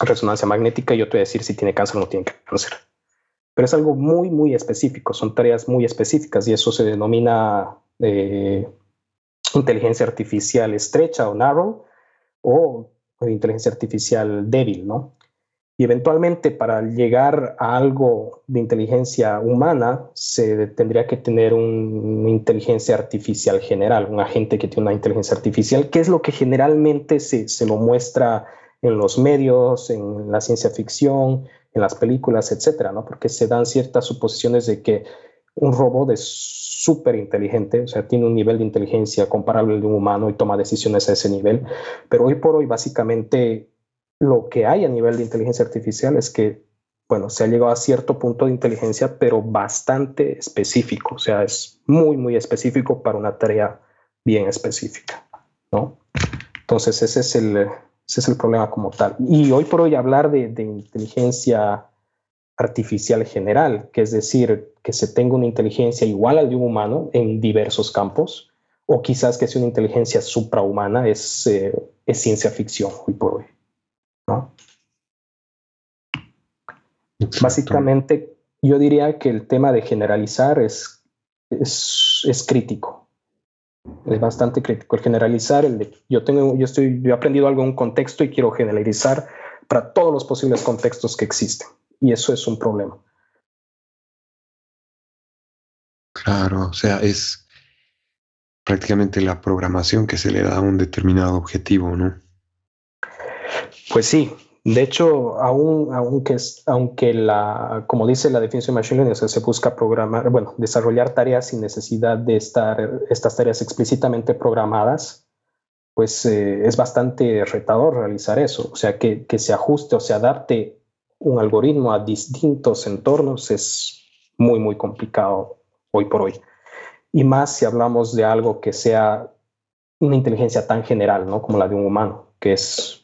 resonancia magnética y yo te voy a decir si tiene cáncer o no tiene cáncer. Pero es algo muy, muy específico, son tareas muy específicas y eso se denomina eh, inteligencia artificial estrecha o narrow o inteligencia artificial débil, ¿no? Y eventualmente para llegar a algo de inteligencia humana se tendría que tener una inteligencia artificial general, un agente que tiene una inteligencia artificial, que es lo que generalmente se, se lo muestra en los medios, en la ciencia ficción, en las películas, etcétera, ¿no? Porque se dan ciertas suposiciones de que un robot es súper inteligente, o sea, tiene un nivel de inteligencia comparable al de un humano y toma decisiones a ese nivel. Pero hoy por hoy, básicamente, lo que hay a nivel de inteligencia artificial es que, bueno, se ha llegado a cierto punto de inteligencia, pero bastante específico, o sea, es muy, muy específico para una tarea bien específica, ¿no? Entonces, ese es el, ese es el problema como tal. Y hoy por hoy hablar de, de inteligencia artificial general, que es decir, que se tenga una inteligencia igual al de un humano en diversos campos, o quizás que sea una inteligencia suprahumana, es, eh, es ciencia ficción hoy por hoy. ¿no? Básicamente, yo diría que el tema de generalizar es, es, es, crítico. Es bastante crítico. El generalizar, el de, yo, tengo, yo, estoy, yo he aprendido algo en un contexto y quiero generalizar para todos los posibles contextos que existen. Y eso es un problema. Claro, o sea, es prácticamente la programación que se le da a un determinado objetivo, ¿no? Pues sí, de hecho, aún, aunque, aunque la, como dice la definición de Machine Learning, se busca programar, bueno, desarrollar tareas sin necesidad de estar estas tareas explícitamente programadas, pues eh, es bastante retador realizar eso. O sea, que, que se ajuste o se adapte un algoritmo a distintos entornos es muy, muy complicado hoy por hoy. Y más si hablamos de algo que sea una inteligencia tan general, ¿no? Como la de un humano, que es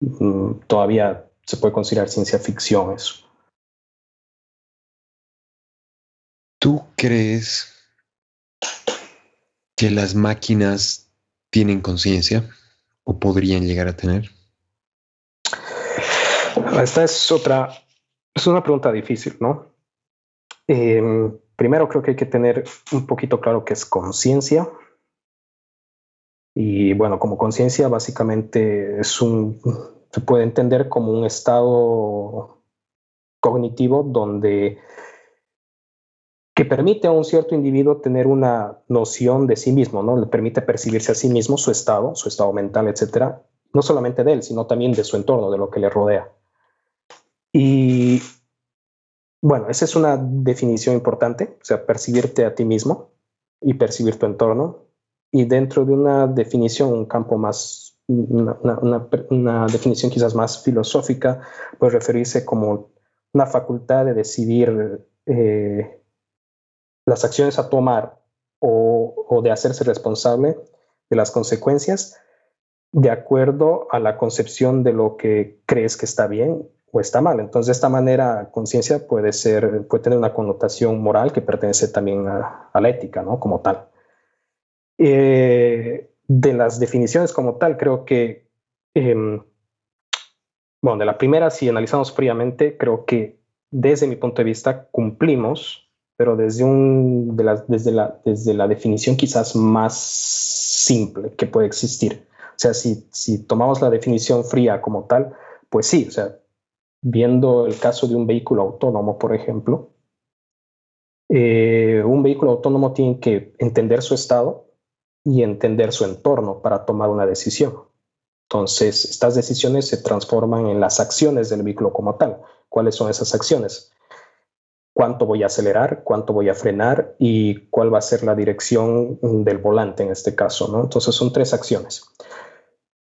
Mm, todavía se puede considerar ciencia ficción eso. ¿Tú crees que las máquinas tienen conciencia o podrían llegar a tener? Esta es otra, es una pregunta difícil, ¿no? Em, primero creo que hay que tener un poquito claro qué es conciencia y bueno, como conciencia básicamente es un, se puede entender como un estado cognitivo donde que permite a un cierto individuo tener una noción de sí mismo, ¿no? Le permite percibirse a sí mismo, su estado, su estado mental, etcétera, no solamente de él, sino también de su entorno, de lo que le rodea. Y bueno, esa es una definición importante, o sea, percibirte a ti mismo y percibir tu entorno. Y dentro de una definición, un campo más, una, definición quizás más filosófica, puede referirse como una facultad de decidir eh, las acciones a tomar o, o de hacerse responsable de las consecuencias de acuerdo a la concepción de lo que crees que está bien o está mal. Entonces, de esta manera, conciencia puede ser, puede tener una connotación moral que pertenece también a, la ética, ¿no? Como tal. Eh, de las definiciones como tal, creo que, em, bueno, de la primera, si analizamos fríamente, creo que desde mi punto de vista cumplimos, pero desde, un, de desde, la, desde la definición quizás más simple que puede existir. O sea, si, si tomamos la definición fría como tal, pues sí, o sea, viendo el caso de un vehículo autónomo, por ejemplo, eh, un vehículo autónomo tiene que entender su estado, y entender su entorno para tomar una decisión. Entonces, estas decisiones se transforman en las acciones del vehículo como tal. ¿Cuáles son esas acciones? ¿Cuánto voy a acelerar? ¿Cuánto voy a frenar? ¿Y cuál va a ser la dirección del volante en este caso? ¿no? Entonces, son tres acciones.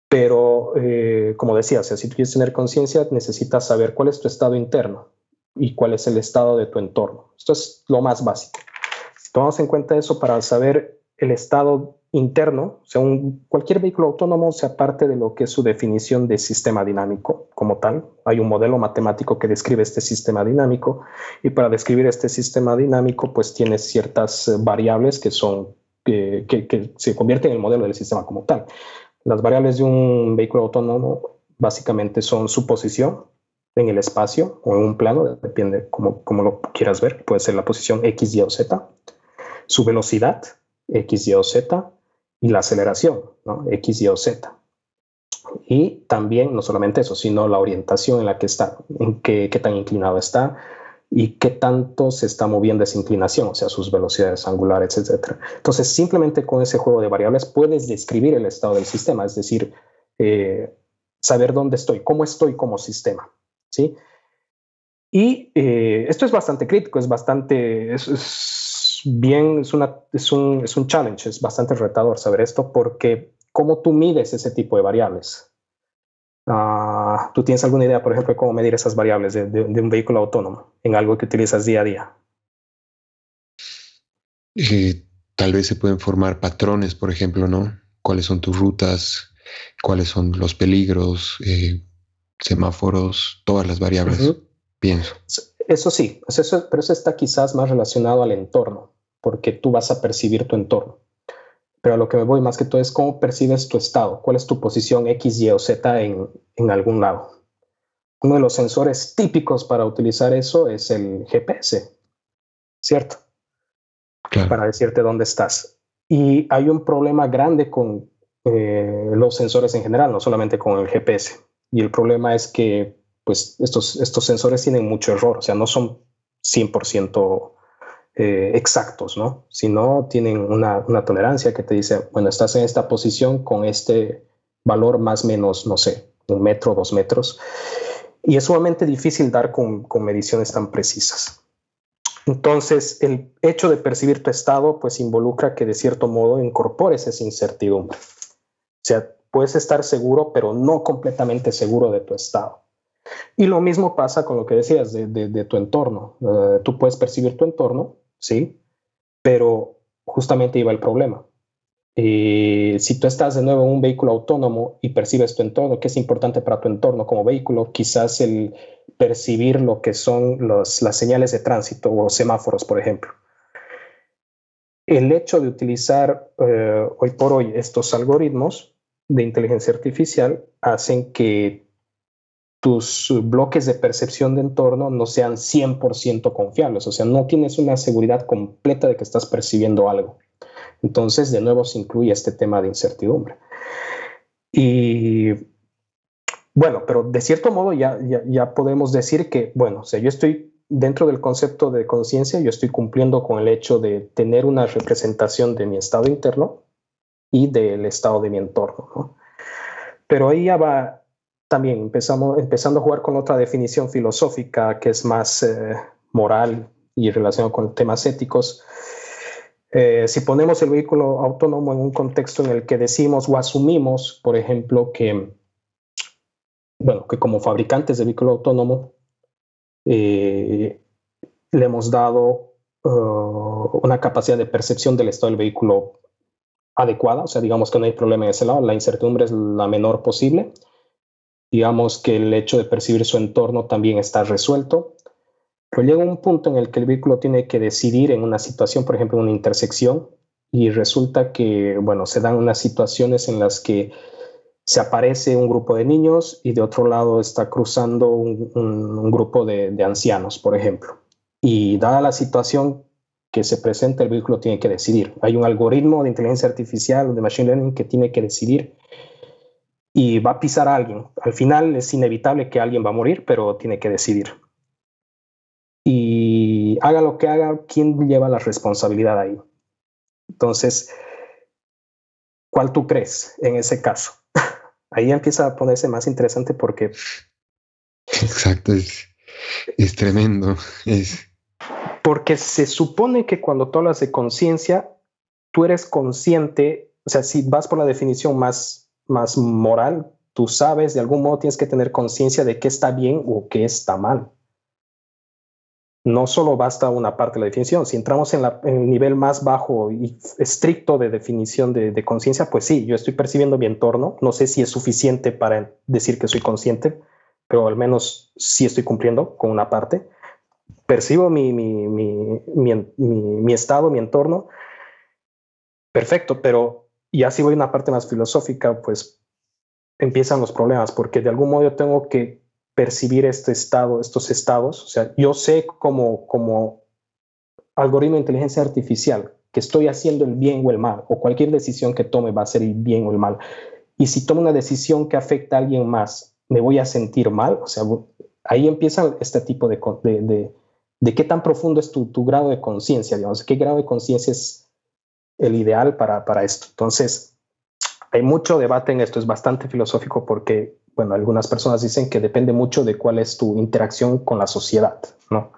Pero, eh, como decía, si tú quieres tener conciencia, necesitas saber cuál es tu estado interno y cuál es el estado de tu entorno. Esto es lo más básico. Si tomamos en cuenta eso para saber el estado interno, o sea, un, cualquier vehículo autónomo sea parte de lo que es su definición de sistema dinámico como tal. Hay un modelo matemático que describe este sistema dinámico y para describir este sistema dinámico pues tiene ciertas eh, variables que son que, que, se convierten en el modelo del sistema como tal. Las variables de un vehículo autónomo básicamente son su posición en el espacio o en un plano, depende como, como lo quieras ver, puede ser la posición X, Y o Z, su velocidad, X, Y o Z, y la aceleración. X, Y o Z. Y también, no solamente eso, sino la orientación en la que está, en qué, qué tan inclinado está y qué tanto se está moviendo esa inclinación, o sea, sus velocidades angulares, etc. Entonces, simplemente con ese juego de variables puedes describir el estado del sistema, es decir, eh, saber dónde estoy, cómo estoy como sistema, ¿sí? Y eh, esto es bastante crítico, es bastante, es, bien, es, una, es, un, es un challenge, es bastante retador saber esto porque ¿cómo tú mides ese tipo de variables? Uh, ¿Tú tienes alguna idea, por ejemplo, de cómo medir esas variables de, de, un vehículo autónomo en algo que utilizas día a día? Eh, tal vez se pueden formar patrones, por ejemplo, ¿no? ¿Cuáles son tus rutas? ¿Cuáles son los peligros? Eh, semáforos, todas las variables. pienso. Eso sí, eso, pero eso está quizás más relacionado al entorno, porque tú vas a percibir tu entorno. Pero a lo que me voy más que todo es cómo percibes tu estado, cuál es tu posición X, Y o Z en, en algún lado. Uno de los sensores típicos para utilizar eso es el GPS, ¿cierto? Para decirte dónde estás. Y hay un problema grande con eh, los sensores en general, no solamente con el GPS. Y el problema es que pues estos, estos sensores tienen mucho error, o sea, no son 100% eh, exactos, ¿no? Sino tienen una, una, tolerancia que te dice, bueno, estás en esta posición con este valor más menos, no sé, un metro, dos metros. Y es sumamente difícil dar con, con mediciones tan precisas. Entonces, el hecho de percibir tu estado, pues involucra que de cierto modo incorpores esa incertidumbre. O sea, puedes estar seguro, pero no completamente seguro de tu estado. Y lo mismo pasa con lo que decías de, tu entorno. Eh, tú puedes percibir tu entorno, sí, pero justamente iba el problema. Eh, si tú estás de nuevo en un vehículo autónomo y percibes tu entorno, ¿qué es importante para tu entorno como vehículo? Quizás el percibir lo que son las señales de tránsito o semáforos, por ejemplo. El hecho de utilizar eh, hoy por hoy estos algoritmos de inteligencia artificial hacen que tus bloques de percepción de entorno no sean 100% confiables, o sea, no tienes una seguridad completa de que estás percibiendo algo. Entonces, de nuevo, se incluye este tema de incertidumbre. Y bueno, pero de cierto modo ya, ya, podemos decir que, bueno, o sea, yo estoy dentro del concepto de conciencia, yo estoy cumpliendo con el hecho de tener una representación de mi estado interno y del estado de mi entorno. ¿no? Pero ahí ya va también empezamos, empezando a jugar con otra definición filosófica que es más eh, moral y relacionada con temas éticos. Eh, si ponemos el vehículo autónomo en un contexto en el que decimos o asumimos, por ejemplo, que, bueno, que como fabricantes de vehículo autónomo eh, le hemos dado uh, una capacidad de percepción del estado del vehículo adecuada, o sea, digamos que no hay problema en ese lado, la incertidumbre es la menor posible digamos que el hecho de percibir su entorno también está resuelto, pero llega un punto en el que el vehículo tiene que decidir en una situación, por ejemplo, en una intersección, y resulta que, bueno, se dan unas situaciones en las que se aparece un grupo de niños y de otro lado está cruzando un, grupo de, de ancianos, por ejemplo. Y dada la situación que se presenta, el vehículo tiene que decidir. Hay un algoritmo de inteligencia artificial, de machine learning, que tiene que decidir y va a pisar a alguien. Al final es inevitable que alguien va a morir, pero tiene que decidir. Y haga lo que haga, ¿quién lleva la responsabilidad ahí? Entonces, ¿cuál tú crees en ese caso? Ahí empieza a ponerse más interesante porque... Exacto, es, es tremendo. Es... Porque se supone que cuando tú hablas de conciencia, tú eres consciente, o sea, si vas por la definición más más moral, tú sabes, de algún modo tienes que tener conciencia de qué está bien o qué está mal. No solo basta una parte de la definición. Si entramos en, el nivel más bajo y estricto de definición de, conciencia, pues sí, yo estoy percibiendo mi entorno. No sé si es suficiente para decir que soy consciente, pero al menos sí estoy cumpliendo con una parte. Percibo mi, mi estado, mi entorno. Perfecto, pero y así voy a una parte más filosófica, pues empiezan los problemas, porque de algún modo yo tengo que percibir este estado, estos estados. O sea, yo sé como, como algoritmo de inteligencia artificial que estoy haciendo el bien o el mal, o cualquier decisión que tome va a ser el bien o el mal. Y si tomo una decisión que afecta a alguien más, me voy a sentir mal. O sea, ahí empieza este tipo de, de, de, qué tan profundo es tu, tu grado de conciencia, digamos, qué grado de conciencia es el ideal para, para esto. Entonces, hay mucho debate en esto, es bastante filosófico porque, bueno, algunas personas dicen que depende mucho de cuál es tu interacción con la sociedad, ¿no?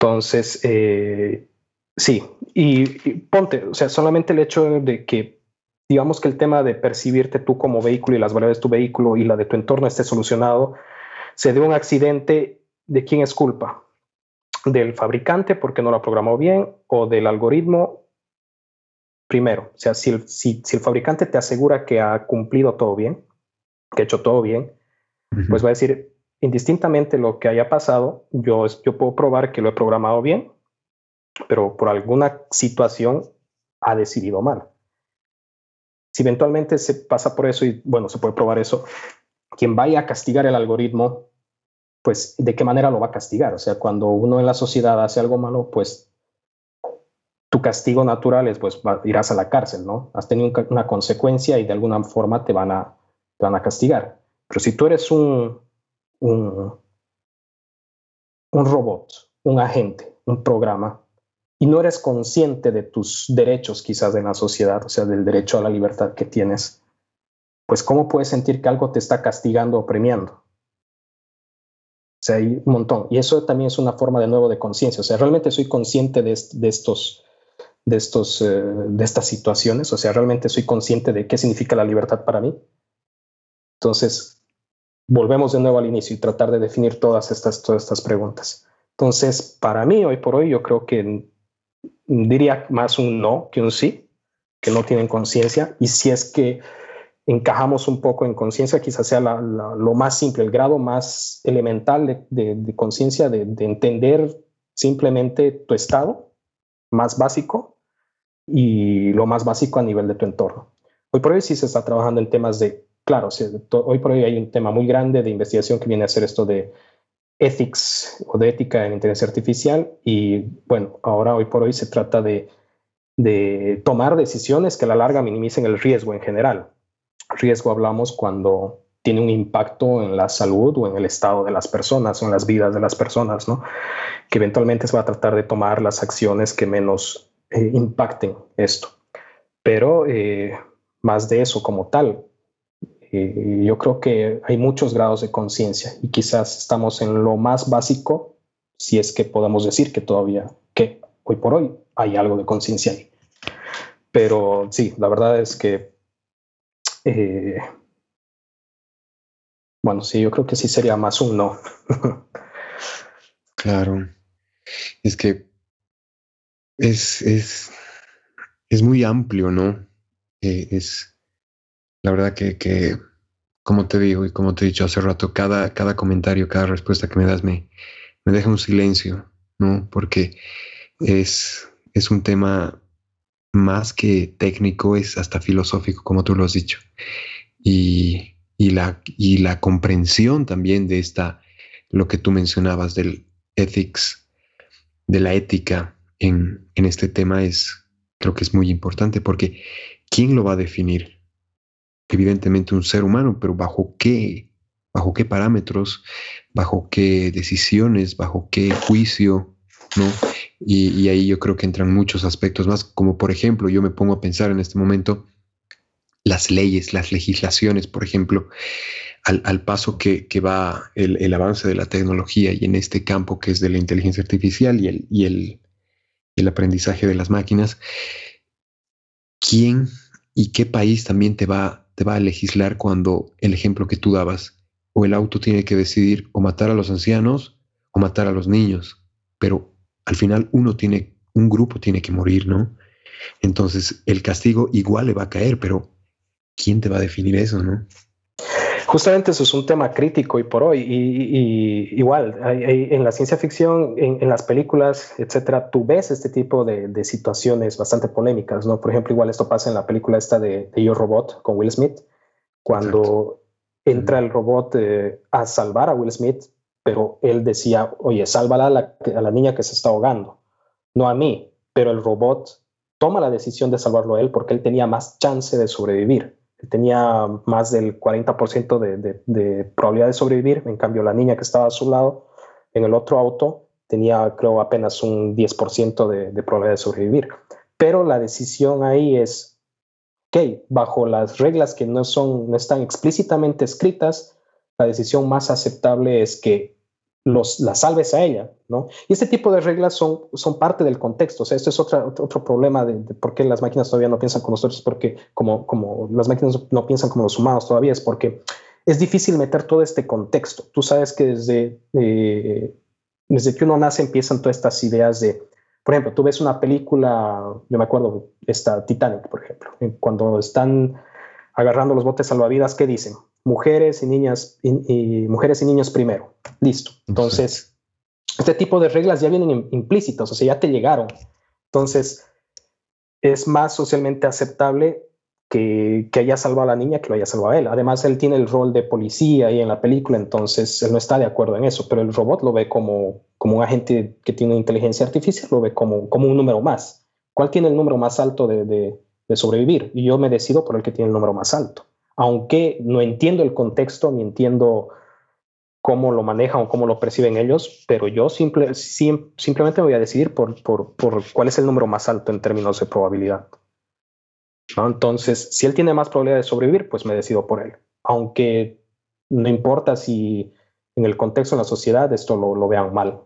Entonces, eh, sí, y, ponte, o sea, solamente el hecho de que, digamos que el tema de percibirte tú como vehículo y las variables de tu vehículo y la de tu entorno esté solucionado, se dé un accidente, ¿de quién es culpa? ¿Del fabricante porque no lo programó bien o del algoritmo primero, o sea, si el, si, el fabricante te asegura que ha cumplido todo bien, que ha hecho todo bien, pues va a decir, indistintamente lo que haya pasado, yo, yo puedo probar que lo he programado bien, pero por alguna situación ha decidido mal. Si eventualmente se pasa por eso y bueno, se puede probar eso, quien vaya a castigar el algoritmo, pues de qué manera lo va a castigar. O sea, cuando uno en la sociedad hace algo malo, pues tu castigo natural es pues irás a la cárcel, ¿no? Has tenido una consecuencia y de alguna forma te van a, te van a castigar. Pero si tú eres un, un, un robot, un agente, un programa, y no eres consciente de tus derechos quizás en la sociedad, o sea, del derecho a la libertad que tienes, pues ¿cómo puedes sentir que algo te está castigando o premiando? O sea, hay un montón. Y eso también es una forma de nuevo de conciencia. O sea, realmente soy consciente de, estos, de, estos, eh, de estas situaciones. O sea, realmente soy consciente de qué significa la libertad para mí. Entonces, volvemos de nuevo al inicio y tratar de definir todas estas, todas estas preguntas. Entonces, para mí, hoy por hoy, yo creo que diría más un no que un sí, que no tienen conciencia. Y si es que encajamos un poco en conciencia, quizás sea lo más simple, el grado más elemental de, conciencia, de, entender simplemente tu estado más básico y lo más básico a nivel de tu entorno. Hoy por hoy sí se está trabajando en temas de, claro, hoy por hoy hay un tema muy grande de investigación que viene a ser esto de ethics o de ética en inteligencia artificial y bueno, ahora hoy por hoy se trata de, tomar decisiones que a la larga minimicen el riesgo en general. Riesgo hablamos cuando tiene un impacto en la salud o en el estado de las personas en las vidas de las personas, ¿no? Que eventualmente se va a tratar de tomar las acciones que menos eh, impacten esto. Pero eh, más de eso como tal, eh, yo creo que hay muchos grados de conciencia y quizás estamos en lo más básico, si es que podemos decir que todavía, que hoy por hoy hay algo de conciencia ahí. Pero sí, la verdad es que, bueno, sí, yo creo que sí sería más un no. claro, es que es, es, es muy amplio, ¿no? Eh, es la verdad que, como te digo y como te he dicho hace rato, cada, cada comentario, cada respuesta que me das me, me deja un silencio, ¿no? Porque es, es un tema más que técnico, es hasta filosófico, como tú lo has dicho. Y, y, la, y la comprensión también de esta, lo que tú mencionabas del ethics, de la ética en, en este tema es, creo que es muy importante porque ¿quién lo va a definir? evidentemente un ser humano, pero bajo qué, bajo qué parámetros, bajo qué decisiones, bajo qué juicio, ¿no? Y, ahí yo creo que entran muchos aspectos más, como por ejemplo, yo me pongo a pensar en este momento las leyes, las legislaciones, por ejemplo, al, paso que, va el, avance de la tecnología y en este campo que es de la inteligencia artificial y el, y el, el aprendizaje de las máquinas, ¿quién y qué país también te va te va a legislar cuando el ejemplo que tú dabas, o el auto tiene que decidir o matar a los ancianos o matar a los niños, pero al final uno tiene, un grupo tiene que morir, ¿no? Entonces el castigo igual le va a caer, pero ¿quién te va a definir eso, no? Justamente eso es un tema crítico y por hoy. Y, igual, en la ciencia ficción, en, las películas, etcétera, tú ves este tipo de, situaciones bastante polémicas, ¿no? Por ejemplo, igual esto pasa en la película esta de, Yo Robot con Will Smith, cuando entra el robot eh, a salvar a Will Smith, pero él decía, oye, sálvala a la, a la niña que se está ahogando, no a mí, pero el robot toma la decisión de salvarlo a él porque él tenía más chance de sobrevivir tenía más del 40% de, probabilidad de sobrevivir, en cambio la niña que estaba a su lado en el otro auto tenía creo apenas un 10% de, probabilidad de sobrevivir. Pero la decisión ahí es, ok, bajo las reglas que no, son, no están explícitamente escritas, la decisión más aceptable es que los, la salves a ella, ¿no? Y este tipo de reglas son, son parte del contexto, o sea, esto es otra, otro problema de, por qué las máquinas todavía no piensan como nosotros, porque como, como las máquinas no piensan como los humanos todavía, es porque es difícil meter todo este contexto. Tú sabes que desde, eh, desde que uno nace empiezan todas estas ideas de, por ejemplo, tú ves una película, yo me acuerdo, esta Titanic, por ejemplo, cuando están agarrando los botes salvavidas, ¿qué dicen? Mujeres y niñas y, mujeres y niños primero. Listo. Entonces, este tipo de reglas ya vienen implícitas, o sea, ya te llegaron. Entonces, es más socialmente aceptable que, haya salvado a la niña que lo haya salvado a él. Además, él tiene el rol de policía ahí en la película, entonces él no está de acuerdo en eso, pero el robot lo ve como, como un agente que tiene inteligencia artificial, lo ve como, como un número más. ¿Cuál tiene el número más alto de, de, sobrevivir? Y yo me decido por el que tiene el número más alto. Aunque no entiendo el contexto ni entiendo cómo lo manejan o cómo lo perciben ellos, pero yo simple, simplemente me voy a decidir por, cuál es el número más alto en términos de probabilidad. Entonces, si él tiene más probabilidad de sobrevivir, pues me decido por él. Aunque no importa si en el contexto de la sociedad esto lo, vean mal.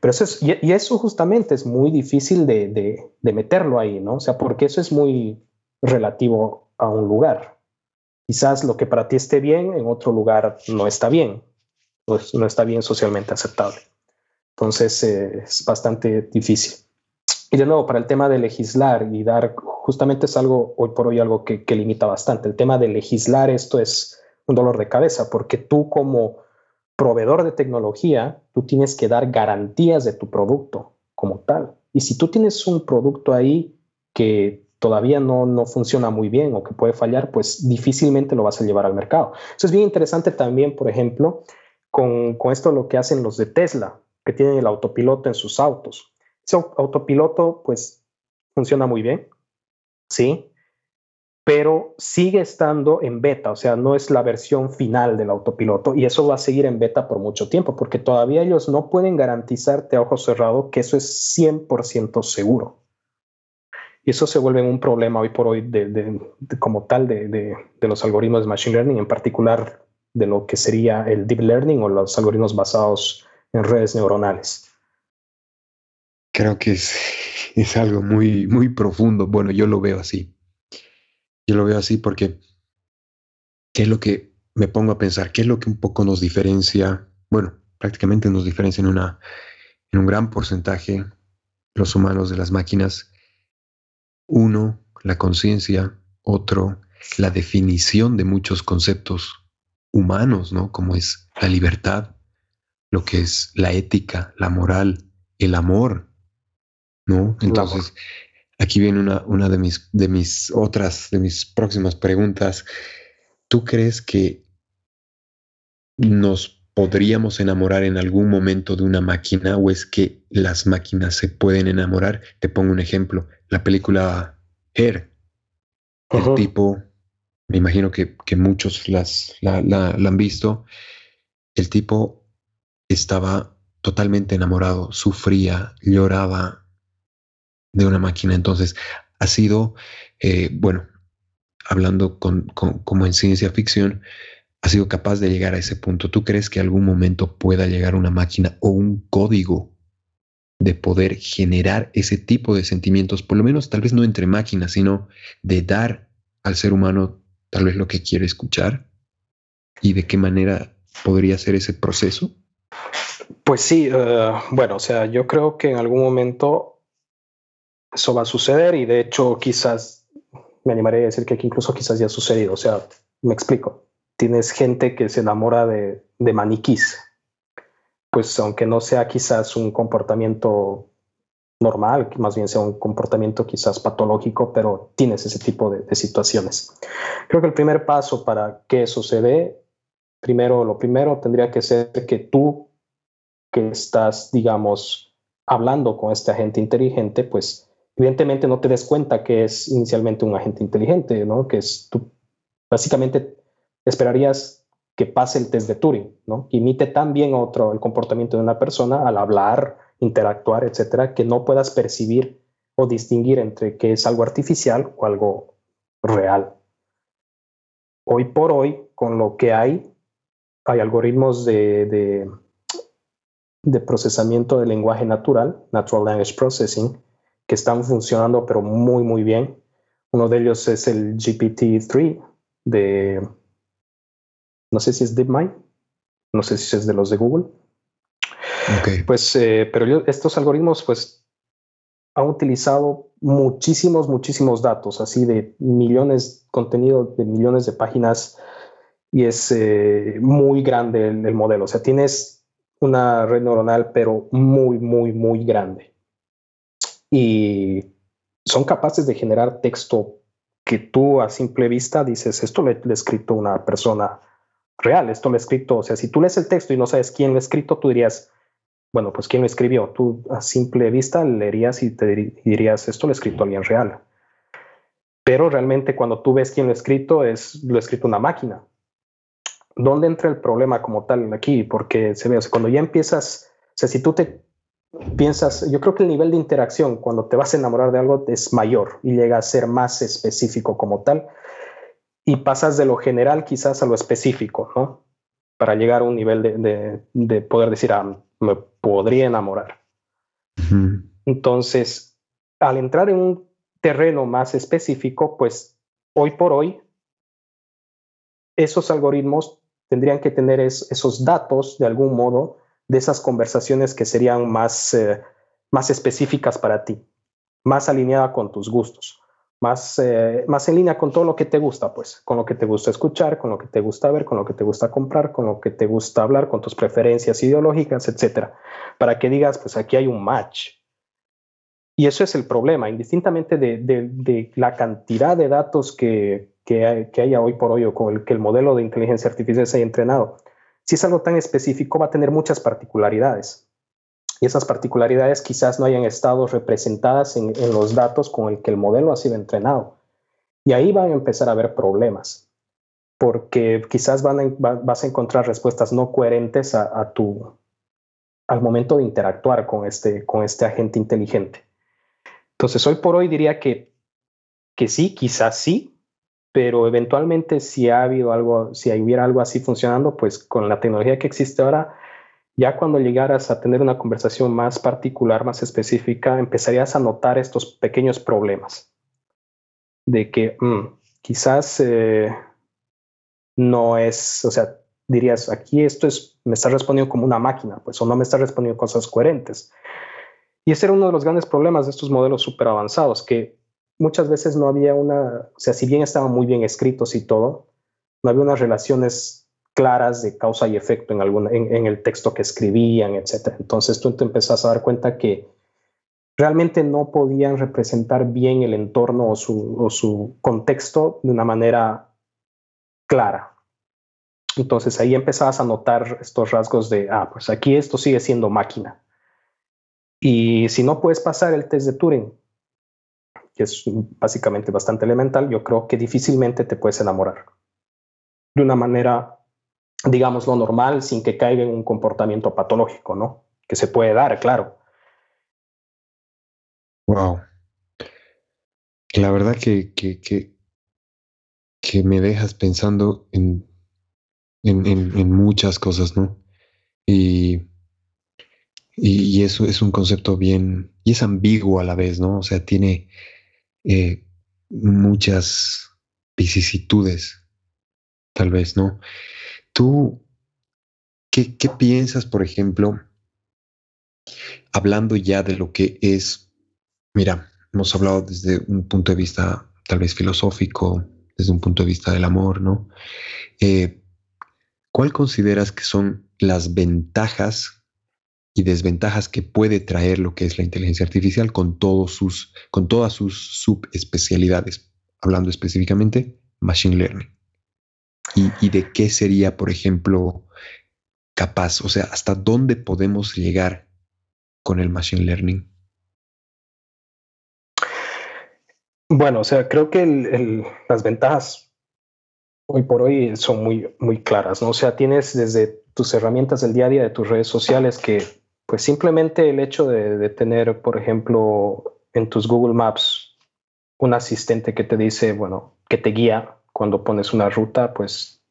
Pero eso es, y, eso justamente es muy difícil de, meterlo ahí, ¿no? O sea, porque eso es muy relativo a un lugar. Quizás lo que para ti esté bien, en otro lugar no está bien, pues no está bien socialmente aceptable. Entonces eh, es bastante difícil. Y de nuevo, para el tema de legislar y dar, justamente es algo, hoy por hoy, algo que, limita bastante. El tema de legislar esto es un dolor de cabeza, porque tú como proveedor de tecnología, tú tienes que dar garantías de tu producto como tal. Y si tú tienes un producto ahí que todavía no, no funciona muy bien o que puede fallar, pues difícilmente lo vas a llevar al mercado. Eso es bien interesante también, por ejemplo, con, con esto lo que hacen los de Tesla, que tienen el autopiloto en sus autos. Ese autopiloto, pues, funciona muy bien, ¿sí? Pero sigue estando en beta, o sea, no es la versión final del autopiloto y eso va a seguir en beta por mucho tiempo, porque todavía ellos no pueden garantizarte a ojo cerrado que eso es 100% seguro. Y eso se vuelve un problema hoy por hoy de, como tal de, los algoritmos de Machine Learning, en particular de lo que sería el Deep Learning o los algoritmos basados en redes neuronales creo que es, es algo muy, muy profundo. Bueno, yo lo veo así. Yo lo veo así porque, ¿qué es lo que me pongo a pensar? ¿Qué es lo que un poco nos diferencia? Bueno, prácticamente nos diferencia en, una, en un gran porcentaje los humanos de las máquinas. Uno, la conciencia. Otro, la definición de muchos conceptos humanos, ¿no? Como es la libertad, lo que es la ética, la moral, el amor, ¿no? Entonces, aquí viene una, una de, mis, de mis otras, de mis próximas preguntas. ¿Tú crees que nos podríamos enamorar en algún momento de una máquina o es que las máquinas se pueden enamorar? Te pongo un ejemplo, la película Hair, el tipo, me imagino que, muchos las, la, la han visto, el tipo estaba totalmente enamorado, sufría, lloraba, de una máquina. Entonces, ha sido, eh, bueno, hablando con, como en ciencia ficción, ha sido capaz de llegar a ese punto. ¿Tú crees que algún momento pueda llegar una máquina o un código de poder generar ese tipo de sentimientos, por lo menos tal vez no entre máquinas, sino de dar al ser humano tal vez lo que quiere escuchar? ¿Y de qué manera podría ser ese proceso? Pues sí, eh, bueno, o sea, yo creo que en algún momento eso va a suceder y de hecho quizás me animaría a decir que incluso quizás ya ha sucedido. O sea, me explico. Tienes gente que se enamora de, de maniquís. Pues aunque no sea quizás un comportamiento normal, más bien sea un comportamiento quizás patológico, pero tienes ese tipo de, situaciones. Creo que el primer paso para que eso se dé, primero, lo primero tendría que ser que tú que estás, digamos, hablando con este agente inteligente, pues evidentemente no te des cuenta que es inicialmente un agente inteligente, ¿no? Que es tú, básicamente esperarías que pase el test de Turing, ¿no? Imite tan bien otro el comportamiento de una persona al hablar, interactuar, etcétera, que no puedas percibir o distinguir entre que es algo artificial o algo real. Hoy por hoy, con lo que hay, hay algoritmos de, de, de procesamiento de lenguaje natural, Natural Language Processing, que están funcionando pero muy muy bien. Uno de ellos es el GPT-3 de, no sé si es DeepMind, no sé si es de los de Google. Pues, eh, pero estos algoritmos pues han utilizado muchísimos, muchísimos datos, así de millones, contenido de millones de páginas y es eh, muy grande el, modelo. O sea, tienes una red neuronal, pero muy, muy, muy grande. Y son capaces de generar texto que tú a simple vista dices, esto lo ha escrito una persona real, esto lo ha escrito, o sea, si tú lees el texto y no sabes quién lo ha escrito, tú dirías, bueno, pues quién lo escribió. Tú a simple vista leerías y te dirías, esto lo ha escrito alguien real. Pero realmente cuando tú ves quién lo ha escrito, es lo ha escrito una máquina. ¿Dónde entra el problema como tal aquí? Porque se ve, o sea, cuando ya empiezas, o sea, si tú te piensas, yo creo que el nivel de interacción cuando te vas a enamorar de algo es mayor y llega a ser más específico como tal y pasas de lo general quizás a lo específico, ¿no? Para llegar a un nivel de, poder decir, ah, me podría enamorar. Entonces, al entrar en un terreno más específico, pues hoy por hoy, esos algoritmos tendrían que tener esos datos de algún modo de esas conversaciones que serían más, eh, más específicas para ti, más alineada con tus gustos más, eh, más en línea con todo lo que te gusta, pues, con lo que te gusta escuchar, con lo que te gusta ver, con lo que te gusta comprar, con lo que te gusta hablar, con tus preferencias ideológicas, etcétera, para que digas, pues aquí hay un match. Y eso es el problema, indistintamente de, de, la cantidad de datos que, que, que, haya hoy por hoy o con el que el modelo de inteligencia artificial se haya entrenado. Si es algo tan específico, va a tener muchas particularidades y esas particularidades quizás no hayan estado representadas en, los datos con el que el modelo ha sido entrenado. Y ahí van a empezar a haber problemas, porque quizás van vas a encontrar respuestas no coherentes a, tu, al momento de interactuar con este, con este agente inteligente. Entonces, hoy por hoy diría que, que sí, quizás sí, pero eventualmente si ha habido algo, si hubiera algo así funcionando, pues con la tecnología que existe ahora, ya cuando llegaras a tener una conversación más particular, más específica, empezarías a notar estos pequeños problemas de que mm, quizás eh, no es, o sea, dirías, aquí esto es, me está respondiendo como una máquina, pues, o no me está respondiendo cosas coherentes. Y ese era uno de los grandes problemas de estos modelos súper avanzados, que muchas veces no había una, o sea, si bien estaban muy bien escritos y todo, no había unas relaciones claras de causa y efecto en, en, el texto que escribían, etc. Entonces tú te empezás a dar cuenta que realmente no podían representar bien el entorno o su, contexto de una manera clara. Entonces ahí empezabas a notar estos rasgos de, ah, pues aquí esto sigue siendo máquina. Y si no puedes pasar el test de Turing, que es básicamente bastante elemental, yo creo que difícilmente te puedes enamorar de una manera digamos, lo normal sin que caiga en un comportamiento patológico, ¿no? Que se puede dar, claro. Wow. La verdad que, que, que, me dejas pensando en, en, en, muchas cosas, ¿no? Y, y, eso es un concepto bien, y es ambiguo a la vez, ¿no? O sea, tiene eh, muchas vicisitudes, tal vez, ¿no? ¿Tú qué, piensas, por ejemplo, hablando ya de lo que es, mira, hemos hablado desde un punto de vista tal vez filosófico, desde un punto de vista del amor, ¿no? Eh, ¿Cuál consideras que son las ventajas y desventajas que puede traer lo que es la inteligencia artificial con, todos sus, con todas sus subespecialidades? Hablando específicamente, Machine Learning y, de qué sería, por ejemplo, capaz, o sea, hasta dónde podemos llegar con el Machine Learning. Bueno, o sea, creo que las ventajas hoy por hoy son muy, muy claras, ¿no? O sea, tienes desde tus herramientas del día a día de tus redes sociales que, pues simplemente el hecho de, de tener, por ejemplo, en tus Google Maps un asistente que te dice, bueno, que te guía cuando pones una ruta, pues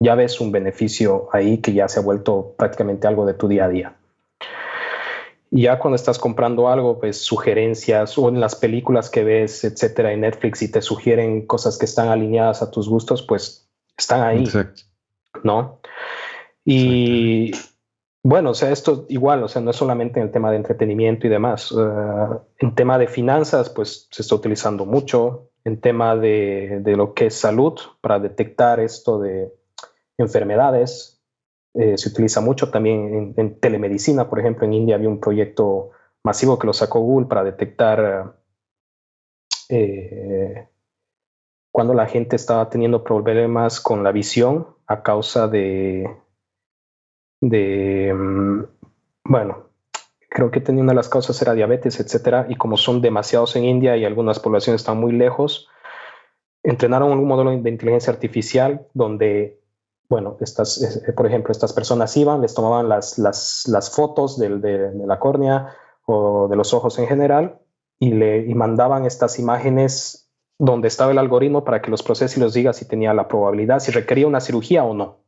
ya ves un beneficio ahí que ya se ha vuelto prácticamente algo de tu día a día. Y ya cuando estás comprando algo, pues sugerencias o en las películas que ves, etcétera, en Netflix y te sugieren cosas que están alineadas a tus gustos, pues están ahí. Exacto. ¿No? Y, Bueno, o sea, esto igual, o sea, no es solamente en el tema de entretenimiento y demás. Uh, en tema de finanzas, pues se está utilizando mucho. En tema de, de lo que es salud, para detectar esto de enfermedades, eh, se utiliza mucho también en, telemedicina. Por ejemplo, en India había un proyecto masivo que lo sacó Google para detectar eh, cuando la gente estaba teniendo problemas con la visión a causa de, de mm, bueno, creo que tenía una de las causas era diabetes, etcétera, y como son demasiados en India y algunas poblaciones están muy lejos, entrenaron un modelo de inteligencia artificial donde, bueno, estas, eh, por ejemplo, estas personas iban, les tomaban las, las, fotos de, de, la córnea o de los ojos en general y le y mandaban estas imágenes donde estaba el algoritmo para que los procese y los diga si tenía la probabilidad, si requería una cirugía o no.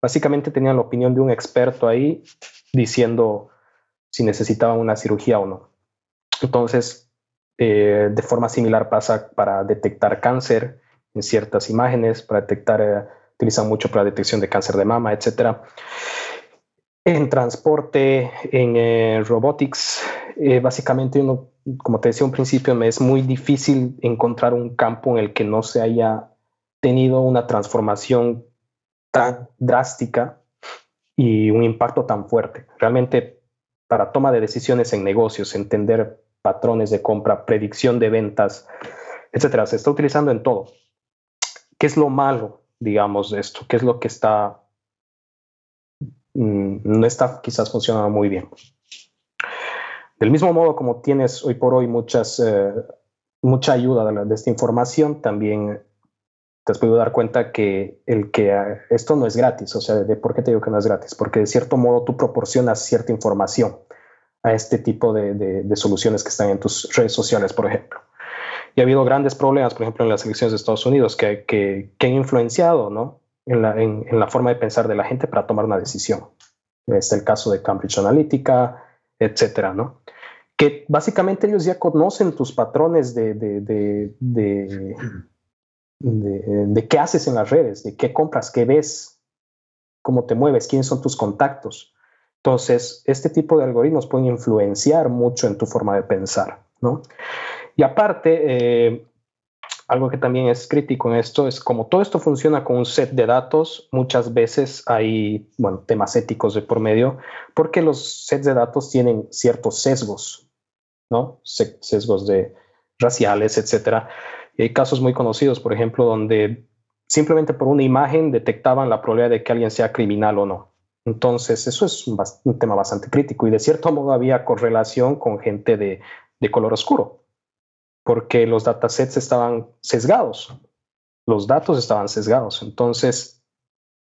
Básicamente tenían la opinión de un experto ahí diciendo si necesitaban una cirugía o no. Entonces, eh, de forma similar pasa para detectar cáncer en ciertas imágenes, para detectar, eh, utilizan mucho para detección de cáncer de mama, etc. En transporte, en eh, robotics, eh, básicamente uno como te decía un principio, me es muy difícil encontrar un campo en el que no se haya tenido una transformación tan drástica y un impacto tan fuerte. Realmente, para toma de decisiones en negocios, entender patrones de compra, predicción de ventas, etcétera, se está utilizando en todo. ¿Qué es lo malo, digamos, de esto? ¿Qué es lo que está, mm, no está quizás funcionando muy bien? Del mismo modo como tienes hoy por hoy muchas, eh, mucha ayuda de, la, de, esta información, también te has podido dar cuenta que, el que uh, esto no es gratis. O sea, de, ¿por qué te digo que no es gratis? Porque de cierto modo tú proporcionas cierta información a este tipo de, de, de soluciones que están en tus redes sociales, por ejemplo. Y ha habido grandes problemas, por ejemplo, en las elecciones de Estados Unidos, que, que, que han influenciado ¿no? en, la, en, en, la forma de pensar de la gente para tomar una decisión. Es el caso de Cambridge Analytica, etcétera, ¿no? que básicamente ellos ya conocen tus patrones de, de, de, qué haces en las redes, de qué compras, qué ves, cómo te mueves, quiénes son tus contactos. Entonces, este tipo de algoritmos pueden influenciar mucho en tu forma de pensar, ¿no? Y aparte, eh, algo que también es crítico en esto es como todo esto funciona con un set de datos, muchas veces hay, bueno, temas éticos de por medio, porque los sets de datos tienen ciertos sesgos, ¿no? Sesgos de raciales, etcétera. Y hay casos muy conocidos, por ejemplo, donde simplemente por una imagen detectaban la probabilidad de que alguien sea criminal o no. Entonces, eso es un, un tema bastante crítico y de cierto modo había correlación con gente de, de color oscuro porque los datasets estaban sesgados, los datos estaban sesgados. Entonces,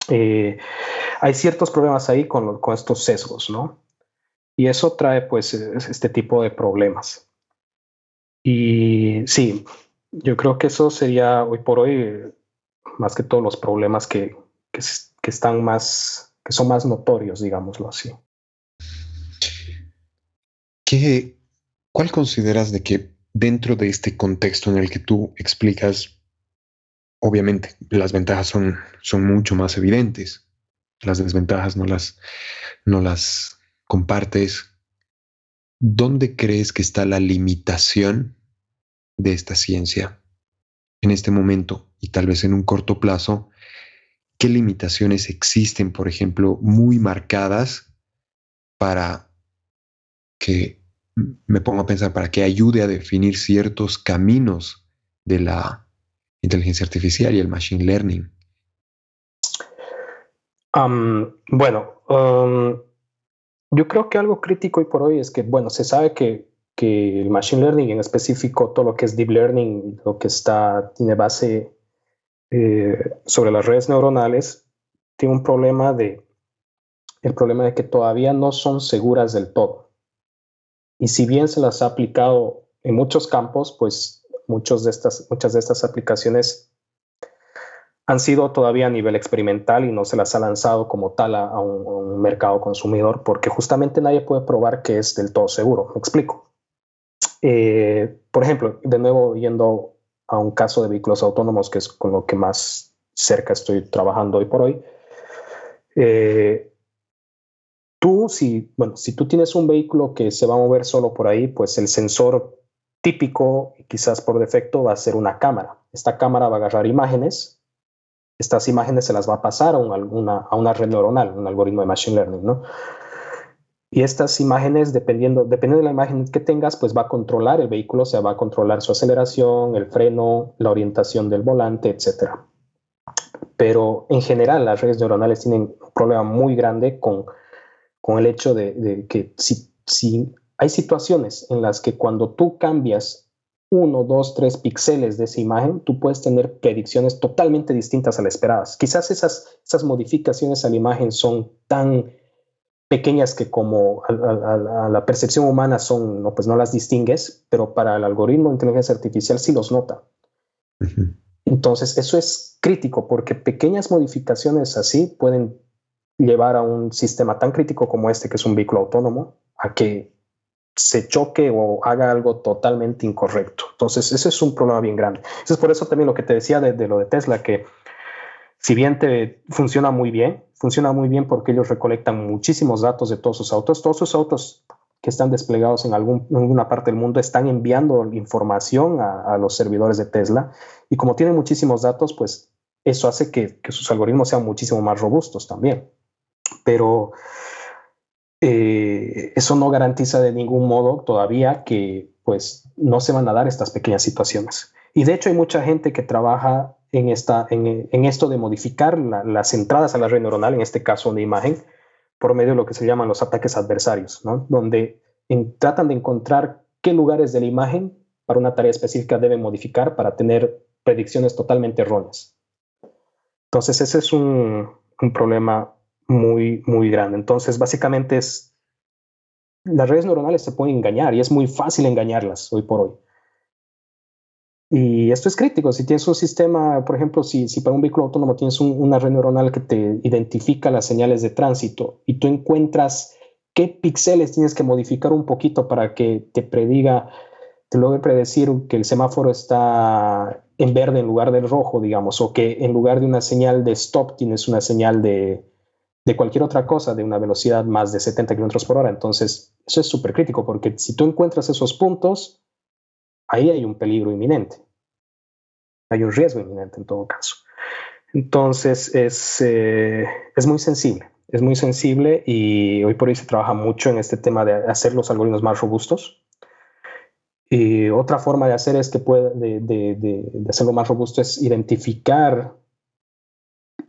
eh, hay ciertos problemas ahí con, con, estos sesgos, ¿no? Y eso trae pues este tipo de problemas. Y sí, yo creo que eso sería hoy por hoy más que todos los problemas que, que, están más, que son más notorios, digámoslo así. ¿Qué, ¿Cuál consideras de que dentro de este contexto en el que tú explicas, obviamente las ventajas son, son mucho más evidentes, las desventajas no las, no las compartes. ¿Dónde crees que está la limitación de esta ciencia en este momento y tal vez en un corto plazo? ¿Qué limitaciones existen, por ejemplo, muy marcadas para que me pongo a pensar para que ayude a definir ciertos caminos de la inteligencia artificial y el machine learning? Bueno, yo creo que algo crítico hoy por hoy es que, bueno, se sabe que, que, el machine learning, en específico todo lo que es deep learning, lo que está, tiene base eh, sobre las redes neuronales, tiene un problema de, el problema de que todavía no son seguras del todo. Y si bien se las ha aplicado en muchos campos, pues muchos de estas, muchas de estas aplicaciones han sido todavía a nivel experimental y no se las ha lanzado como tal a, un, mercado consumidor porque justamente nadie puede probar que es del todo seguro. Me explico. Eh, por ejemplo, de nuevo yendo a un caso de vehículos autónomos, que es con lo que más cerca estoy trabajando hoy por hoy. Eh, tú, si, bueno, si tú tienes un vehículo que se va a mover solo por ahí, pues el sensor típico, quizás por defecto, va a ser una cámara. Esta cámara va a agarrar imágenes, estas imágenes se las va a pasar a una, a una red neuronal, un algoritmo de machine learning, ¿no? Y estas imágenes, dependiendo, dependiendo de la imagen que tengas, pues va a controlar el vehículo, o sea, va a controlar su aceleración, el freno, la orientación del volante, etc. Pero en general las redes neuronales tienen un problema muy grande con, con el hecho de, que si, si hay situaciones en las que cuando tú cambias uno, dos, tres píxeles de esa imagen, tú puedes tener predicciones totalmente distintas a las esperadas. Quizás esas, esas modificaciones a la imagen son tan pequeñas que como a, la percepción humana son, no, pues no las distingues, pero para el algoritmo de inteligencia artificial sí los nota. Entonces, eso es crítico porque pequeñas modificaciones así pueden llevar a un sistema tan crítico como este, que es un vehículo autónomo, a que se choque o haga algo totalmente incorrecto. Entonces, ese es un problema bien grande. Eso es por eso también lo que te decía de, de lo de Tesla, que si bien te funciona muy bien, funciona muy bien porque ellos recolectan muchísimos datos de todos sus autos. Todos sus autos que están desplegados en, alguna parte del mundo están enviando información a, los servidores de Tesla y como tienen muchísimos datos, pues eso hace que, sus algoritmos sean muchísimo más robustos también. Pero eh, eso no garantiza de ningún modo todavía que pues no se van a dar estas pequeñas situaciones. Y de hecho hay mucha gente que trabaja en, esta, en, esto de modificar las entradas a la red neuronal, en este caso una imagen, por medio de lo que se llaman los ataques adversarios, ¿no? donde tratan de encontrar qué lugares de la imagen para una tarea específica deben modificar para tener predicciones totalmente erróneas. Entonces ese es un, un problema muy, muy grande. Entonces básicamente es, las redes neuronales se pueden engañar y es muy fácil engañarlas hoy por hoy. Y esto es crítico. Si tienes un sistema, por ejemplo, si, para un vehículo autónomo tienes una red neuronal que te identifica las señales de tránsito y tú encuentras qué píxeles tienes que modificar un poquito para que te prediga, te logre predecir que el semáforo está en verde en lugar del rojo, digamos, o que en lugar de una señal de stop tienes una señal de, de cualquier otra cosa de una velocidad más de 70 kilómetros por hora. Entonces, eso es súper crítico porque si tú encuentras esos puntos, ahí hay un peligro inminente. Hay un riesgo inminente en todo caso. Entonces es, eh, es muy sensible, es muy sensible y hoy por hoy se trabaja mucho en este tema de hacer los algoritmos más robustos. Y otra forma de hacer es que puede, de, de, de, hacerlo más robusto es identificar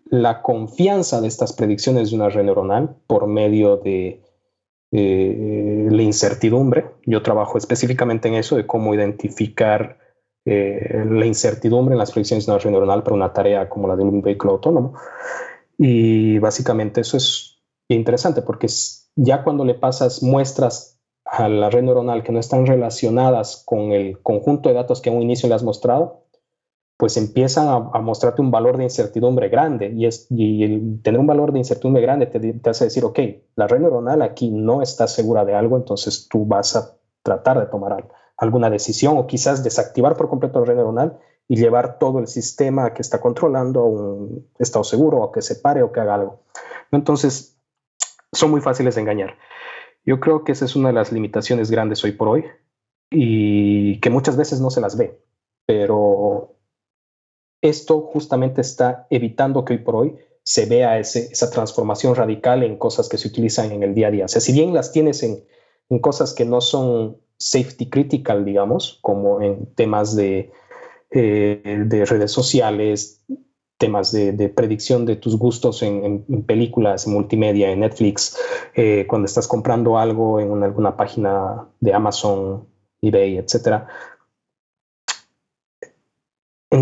la confianza de estas predicciones de una red neuronal por medio de eh, la incertidumbre. Yo trabajo específicamente en eso, de cómo identificar eh, la incertidumbre en las predicciones de una red neuronal para una tarea como la de un vehículo autónomo. Y básicamente eso es interesante porque ya cuando le pasas muestras a la red neuronal que no están relacionadas con el conjunto de datos que a un inicio le has mostrado, pues empiezan a, mostrarte un valor de incertidumbre grande y, es, tener un valor de incertidumbre grande te, te, hace decir, ok, la red neuronal aquí no está segura de algo, entonces tú vas a tratar de tomar alguna decisión o quizás desactivar por completo la red neuronal y llevar todo el sistema que está controlando a un estado seguro o que se pare o que haga algo. Entonces, son muy fáciles de engañar. Yo creo que esa es una de las limitaciones grandes hoy por hoy y que muchas veces no se las ve, pero esto justamente está evitando que hoy por hoy se vea esa transformación radical en cosas que se utilizan en el día a día. O sea, si bien las tienes en, cosas que no son safety critical, digamos, como en temas de, eh, de redes sociales, temas de, predicción de tus gustos en, películas, en multimedia, en Netflix, eh, cuando estás comprando algo en alguna página de Amazon, eBay, etcétera,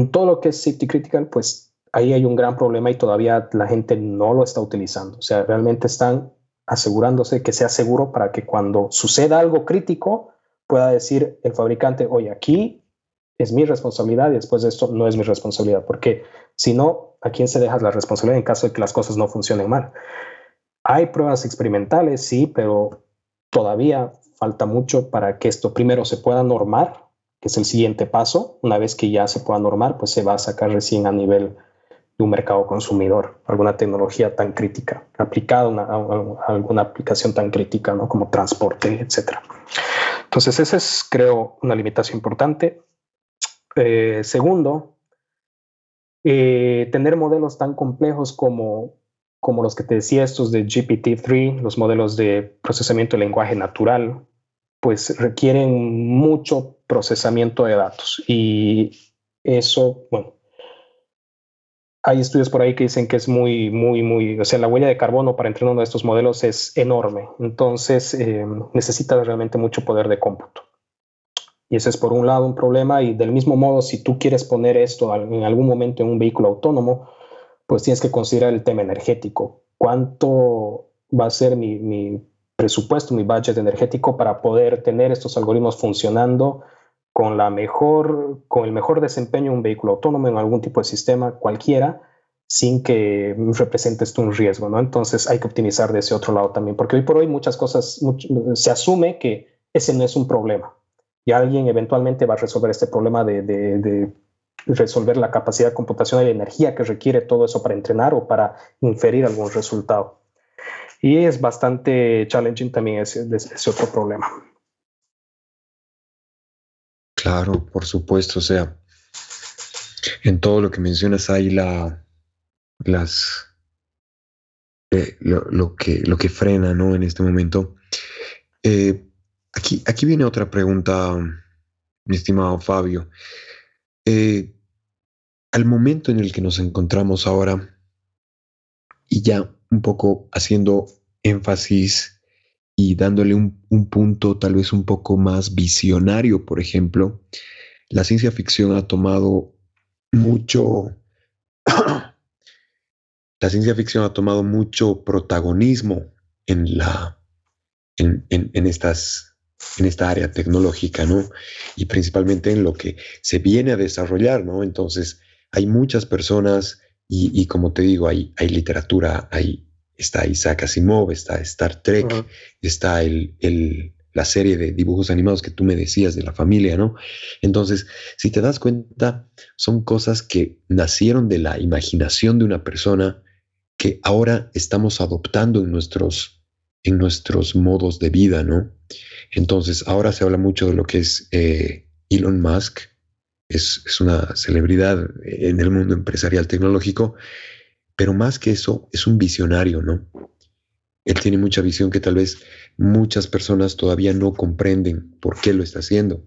en todo lo que es safety critical, pues ahí hay un gran problema y todavía la gente no lo está utilizando. O sea, realmente están asegurándose que sea seguro para que cuando suceda algo crítico pueda decir el fabricante, oye, aquí es mi responsabilidad y después de esto no es mi responsabilidad, porque si no, ¿a quién se deja la responsabilidad en caso de que las cosas no funcionen mal? Hay pruebas experimentales, sí, pero todavía falta mucho para que esto primero se pueda normar que es el siguiente paso. Una vez que ya se pueda normar, pues se va a sacar recién a nivel un mercado consumidor, alguna tecnología tan crítica, aplicada a, alguna aplicación tan crítica ¿no? como transporte, etc. Entonces, esa es, creo, una limitación importante. Eh, segundo, eh, tener modelos tan complejos como, como los que te decía, estos de GPT-3, los modelos de procesamiento de lenguaje natural, pues requieren mucho procesamiento de datos y eso, bueno, hay estudios por ahí que dicen que es muy, muy, muy, o sea, la huella de carbono para entrenar uno de estos modelos es enorme. Entonces, eh, necesita realmente mucho poder de cómputo. Y ese es por un lado un problema. Y del mismo modo, si tú quieres poner esto en algún momento en un vehículo autónomo, pues tienes que considerar el tema energético. ¿Cuánto va a ser mi, mi presupuesto, mi budget energético para poder tener estos algoritmos funcionando con, la mejor, con el mejor desempeño de un vehículo autónomo en algún tipo de sistema cualquiera, sin que represente esto un riesgo, ¿no? Entonces hay que optimizar de ese otro lado también, porque hoy por hoy muchas cosas, se asume que ese no es un problema y alguien eventualmente va a resolver este problema de, de, resolver la capacidad computacional y energía que requiere todo eso para entrenar o para inferir algún resultado. Y es bastante challenging también ese, ese otro problema. Claro, por supuesto, o sea, en todo lo que mencionas hay la, las, eh, lo, que, lo que frena, ¿no? En este momento. Eh, aquí, aquí viene otra pregunta, mi estimado Fabio. Eh, al momento en el que nos encontramos ahora, y ya un poco haciendo énfasis y dándole un, punto tal vez un poco más visionario, por ejemplo, la ciencia ficción ha tomado mucho, la ciencia ficción ha tomado mucho protagonismo en la, en, estas, en esta área tecnológica, ¿no? Y principalmente en lo que se viene a desarrollar, ¿no? Entonces, hay muchas personas y, y como te digo, hay, hay literatura, hay está Isaac Asimov, está Star Trek, está el, la serie de dibujos animados que tú me decías de la familia, ¿no? Entonces, si te das cuenta, son cosas que nacieron de la imaginación de una persona que ahora estamos adoptando en nuestros, en nuestros modos de vida, ¿no? Entonces, ahora se habla mucho de lo que es eh, Elon Musk, es, es una celebridad en el mundo empresarial tecnológico, pero más que eso, es un visionario, ¿no? Él tiene mucha visión que tal vez muchas personas todavía no comprenden por qué lo está haciendo.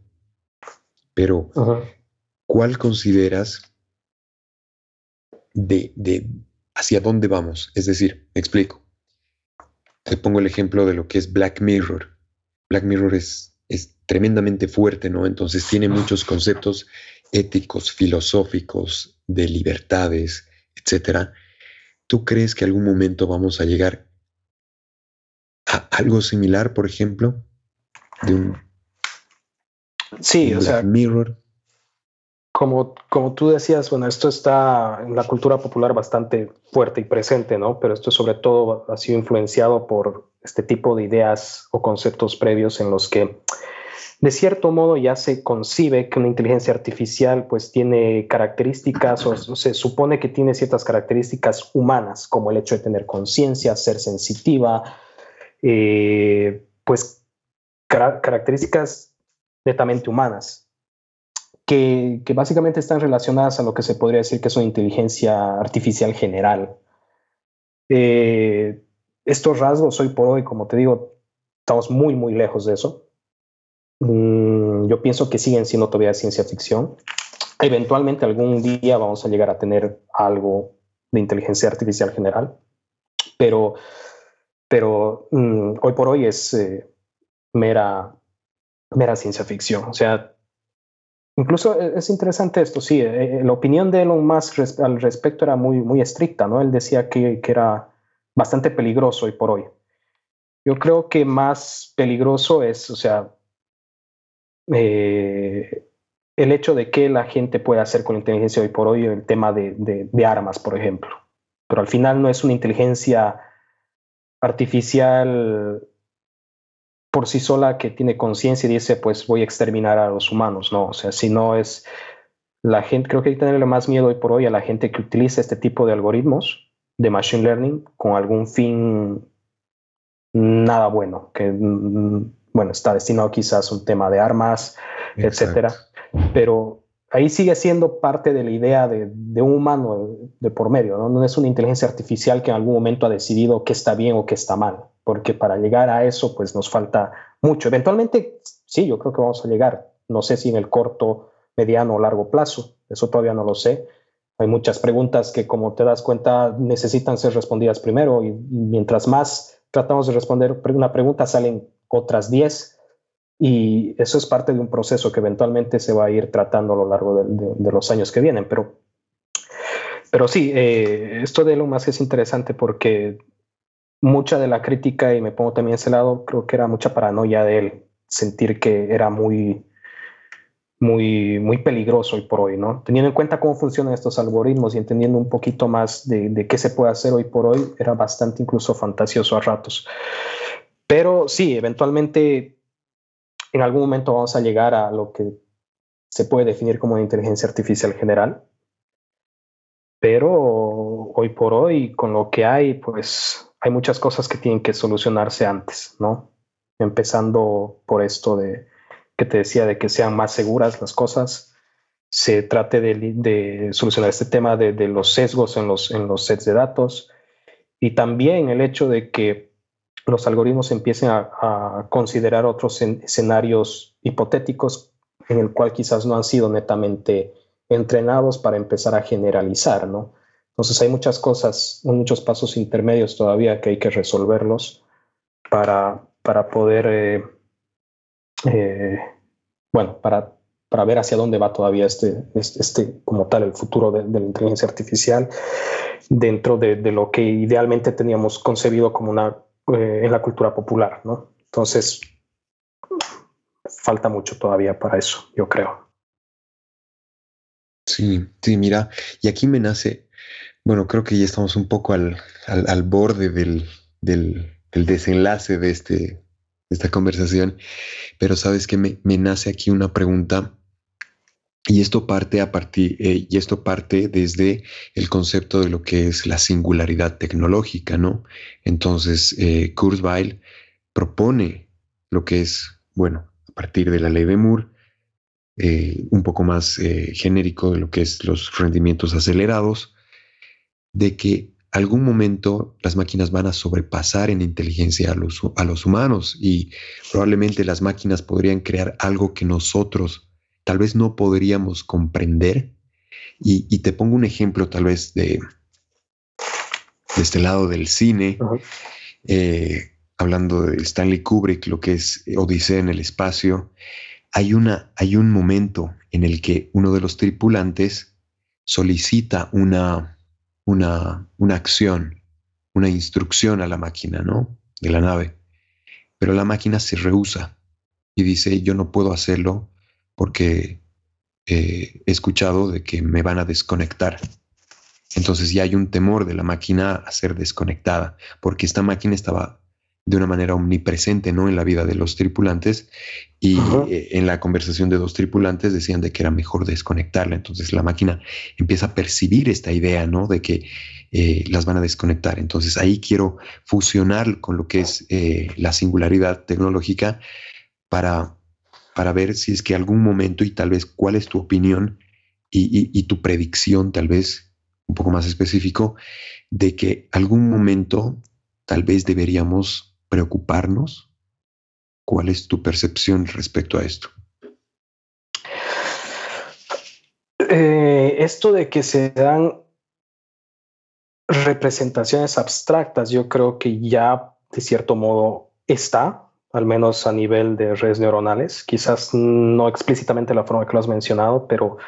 Pero, ¿cuál consideras de, de, hacia dónde vamos? Es decir, me explico. Te pongo el ejemplo de lo que es Black Mirror. Black Mirror es, es tremendamente fuerte, ¿no? Entonces tiene muchos conceptos éticos, filosóficos, de libertades, etcétera, ¿Tú crees que algún momento vamos a llegar a algo similar, por ejemplo, de un, sí, o sea, Mirror? Como, como tú decías, bueno, esto está en la cultura popular bastante fuerte y presente, ¿no? Pero esto sobre todo ha sido influenciado por este tipo de ideas o conceptos previos en los que de cierto modo ya se concibe que una inteligencia artificial pues tiene características o, se supone que tiene ciertas características humanas, como el hecho de tener conciencia, ser sensitiva, eh, pues características netamente humanas, que, básicamente están relacionadas a lo que se podría decir que es una inteligencia artificial general. Eh, estos rasgos hoy por hoy, como te digo, estamos muy, muy lejos de eso. Mm, yo pienso que siguen siendo todavía ciencia ficción. Eventualmente algún día vamos a llegar a tener algo de inteligencia artificial general, pero, pero mm, hoy por hoy es eh, mera, mera ciencia ficción. O sea, incluso e, es interesante esto, sí, eh, eh, la opinión de Elon Musk al respecto era muy, muy estricta, ¿no? Él decía que, que era bastante peligroso hoy por hoy. Yo creo que más peligroso es, o sea, eh, el hecho de que la gente pueda hacer con la inteligencia hoy por hoy el tema de, armas, por ejemplo. Pero al final no es una inteligencia artificial por sí sola que tiene conciencia y dice, pues voy a exterminar a los humanos, ¿no? O sea, si no es la gente, creo que hay que tenerle más miedo hoy por hoy a la gente que utiliza este tipo de algoritmos de machine learning con algún fin nada bueno, que mm, bueno, está destinado quizás a un tema de armas, etcétera. Pero ahí sigue siendo parte de la idea de, un humano de, por medio, ¿no? no es una inteligencia artificial que en algún momento ha decidido qué está bien o qué está mal, porque para llegar a eso pues nos falta mucho. Eventualmente, sí, yo creo que vamos a llegar, no sé si en el corto, mediano o largo plazo, eso todavía no lo sé. Hay muchas preguntas que como te das cuenta necesitan ser respondidas primero y, mientras más tratamos de responder una pregunta salen otras 10 y eso es parte de un proceso que eventualmente se va a ir tratando a lo largo de, los años que vienen. Pero, pero sí, eh, esto de Elon Musk es interesante porque mucha de la crítica, y me pongo también ese lado, creo que era mucha paranoia de él, sentir que era muy, muy, muy peligroso hoy por hoy, ¿no? Teniendo en cuenta cómo funcionan estos algoritmos y entendiendo un poquito más de, de qué se puede hacer hoy por hoy, era bastante incluso fantasioso a ratos. Pero sí, eventualmente en algún momento vamos a llegar a lo que se puede definir como inteligencia artificial general. Pero hoy por hoy, con lo que hay, pues hay muchas cosas que tienen que solucionarse antes, ¿no? Empezando por esto de que te decía de que sean más seguras las cosas, se trate de, solucionar este tema de, los sesgos en los, en los sets de datos y también el hecho de que los algoritmos empiecen a, considerar otros escenarios hipotéticos en el cual quizás no han sido netamente entrenados para empezar a generalizar, ¿no? Entonces hay muchas cosas, muchos pasos intermedios todavía que hay que resolverlos para, para poder, eh, eh, bueno, para, para ver hacia dónde va todavía este, este, este como tal, el futuro de, la inteligencia artificial dentro de, lo que idealmente teníamos concebido como una eh, en la cultura popular, ¿no? Entonces, falta mucho todavía para eso, yo creo. Sí, sí, mira, y aquí me nace, bueno, creo que ya estamos un poco al, al, borde del, del, desenlace de, este, esta conversación, pero sabes que me, me nace aquí una pregunta y esto parte a partir, eh, y esto parte desde el concepto de lo que es la singularidad tecnológica, ¿no? Entonces, eh, Kurzweil propone lo que es, bueno, a partir de la ley de Moore, eh, un poco más genérico de lo que es los rendimientos acelerados, de que algún momento las máquinas van a sobrepasar en inteligencia a los, a los humanos y probablemente las máquinas podrían crear algo que nosotros tal vez no podríamos comprender. Y, te pongo un ejemplo tal vez de, de este lado del cine, eh, hablando de Stanley Kubrick, lo que es Odisea en el espacio, hay, una, hay un momento en el que uno de los tripulantes solicita una, una, una acción, una instrucción a la máquina, ¿no? De la nave. Pero la máquina se rehúsa y dice, yo no puedo hacerlo porque eh, he escuchado de que me van a desconectar. Entonces ya hay un temor de la máquina a ser desconectada, porque esta máquina estaba de una manera omnipresente ¿no? en la vida de los tripulantes y eh, en la conversación de dos tripulantes decían de que era mejor desconectarla. Entonces la máquina empieza a percibir esta idea ¿no? de que eh, las van a desconectar. Entonces ahí quiero fusionar con lo que es la singularidad tecnológica para para ver si es que algún momento y tal vez cuál es tu opinión y, tu predicción, tal vez un poco más específico, de que algún momento tal vez deberíamos preocuparnos. ¿Cuál es tu percepción respecto a esto? Eh, esto de que se dan representaciones abstractas, yo creo que ya de cierto modo está, al menos a nivel de redes neuronales. Quizás no explícitamente la forma que lo has mencionado, pero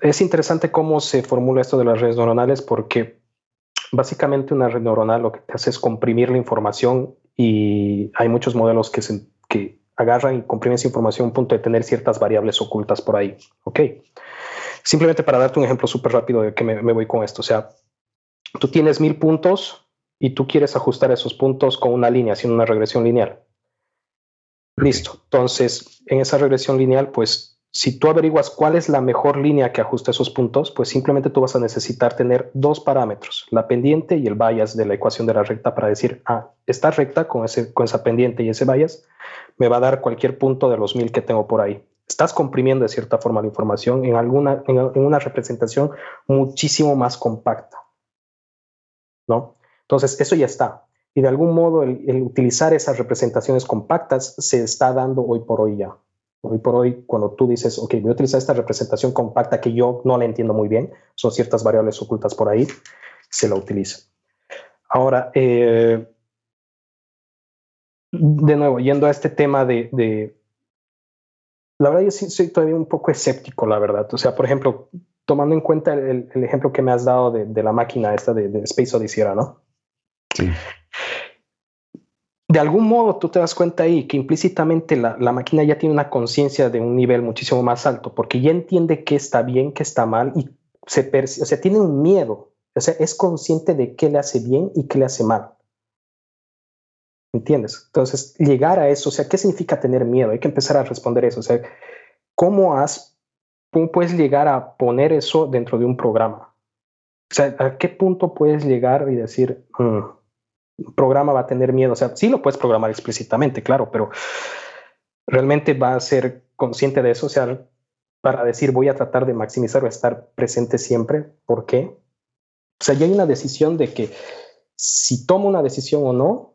es interesante cómo se formula esto de las redes neuronales porque básicamente una red neuronal lo que te hace es comprimir la información y hay muchos modelos que, se, que agarran y comprimen esa información a un punto de tener ciertas variables ocultas por ahí. Ok. Simplemente para darte un ejemplo súper rápido de que me, me voy con esto. O sea, tú tienes mil puntos y tú quieres ajustar esos puntos con una línea, haciendo una regresión lineal. Listo. Entonces, en esa regresión lineal, pues si tú averiguas cuál es la mejor línea que ajusta esos puntos, pues simplemente tú vas a necesitar tener dos parámetros, la pendiente y el bias de la ecuación de la recta para decir, ah, esta recta con, ese, con esa pendiente y ese bias me va a dar cualquier punto de los mil que tengo por ahí. Estás comprimiendo de cierta forma la información en, alguna, en, una representación muchísimo más compacta. ¿no? Entonces, eso ya está. Y de algún modo el, el utilizar esas representaciones compactas se está dando hoy por hoy ya. Hoy por hoy, cuando tú dices, ok, voy a utilizar esta representación compacta que yo no la entiendo muy bien, son ciertas variables ocultas por ahí, se la utiliza. Ahora, eh, de nuevo, yendo a este tema de, la verdad yo sí soy todavía un poco escéptico, la verdad. O sea, por ejemplo, tomando en cuenta el, ejemplo que me has dado de, la máquina esta de, de Space Odyssey, ¿no? Sí de algún modo tú te das cuenta ahí que implícitamente la, máquina ya tiene una conciencia de un nivel muchísimo más alto, porque ya entiende qué está bien, qué está mal, y se o sea, tiene un miedo, o sea, es consciente de qué le hace bien y qué le hace mal. ¿Entiendes? Entonces, llegar a eso, o sea, ¿qué significa tener miedo? Hay que empezar a responder eso. O sea, ¿cómo, has, cómo puedes llegar a poner eso dentro de un programa? O sea, ¿a qué punto puedes llegar y decir, mm, programa va a tener miedo. O sea, sí lo puedes programar explícitamente, claro, pero realmente va a ser consciente de eso, o sea, para decir voy a tratar de maximizar o estar presente siempre. ¿Por qué? O sea, ya hay una decisión de que si tomo una decisión o no,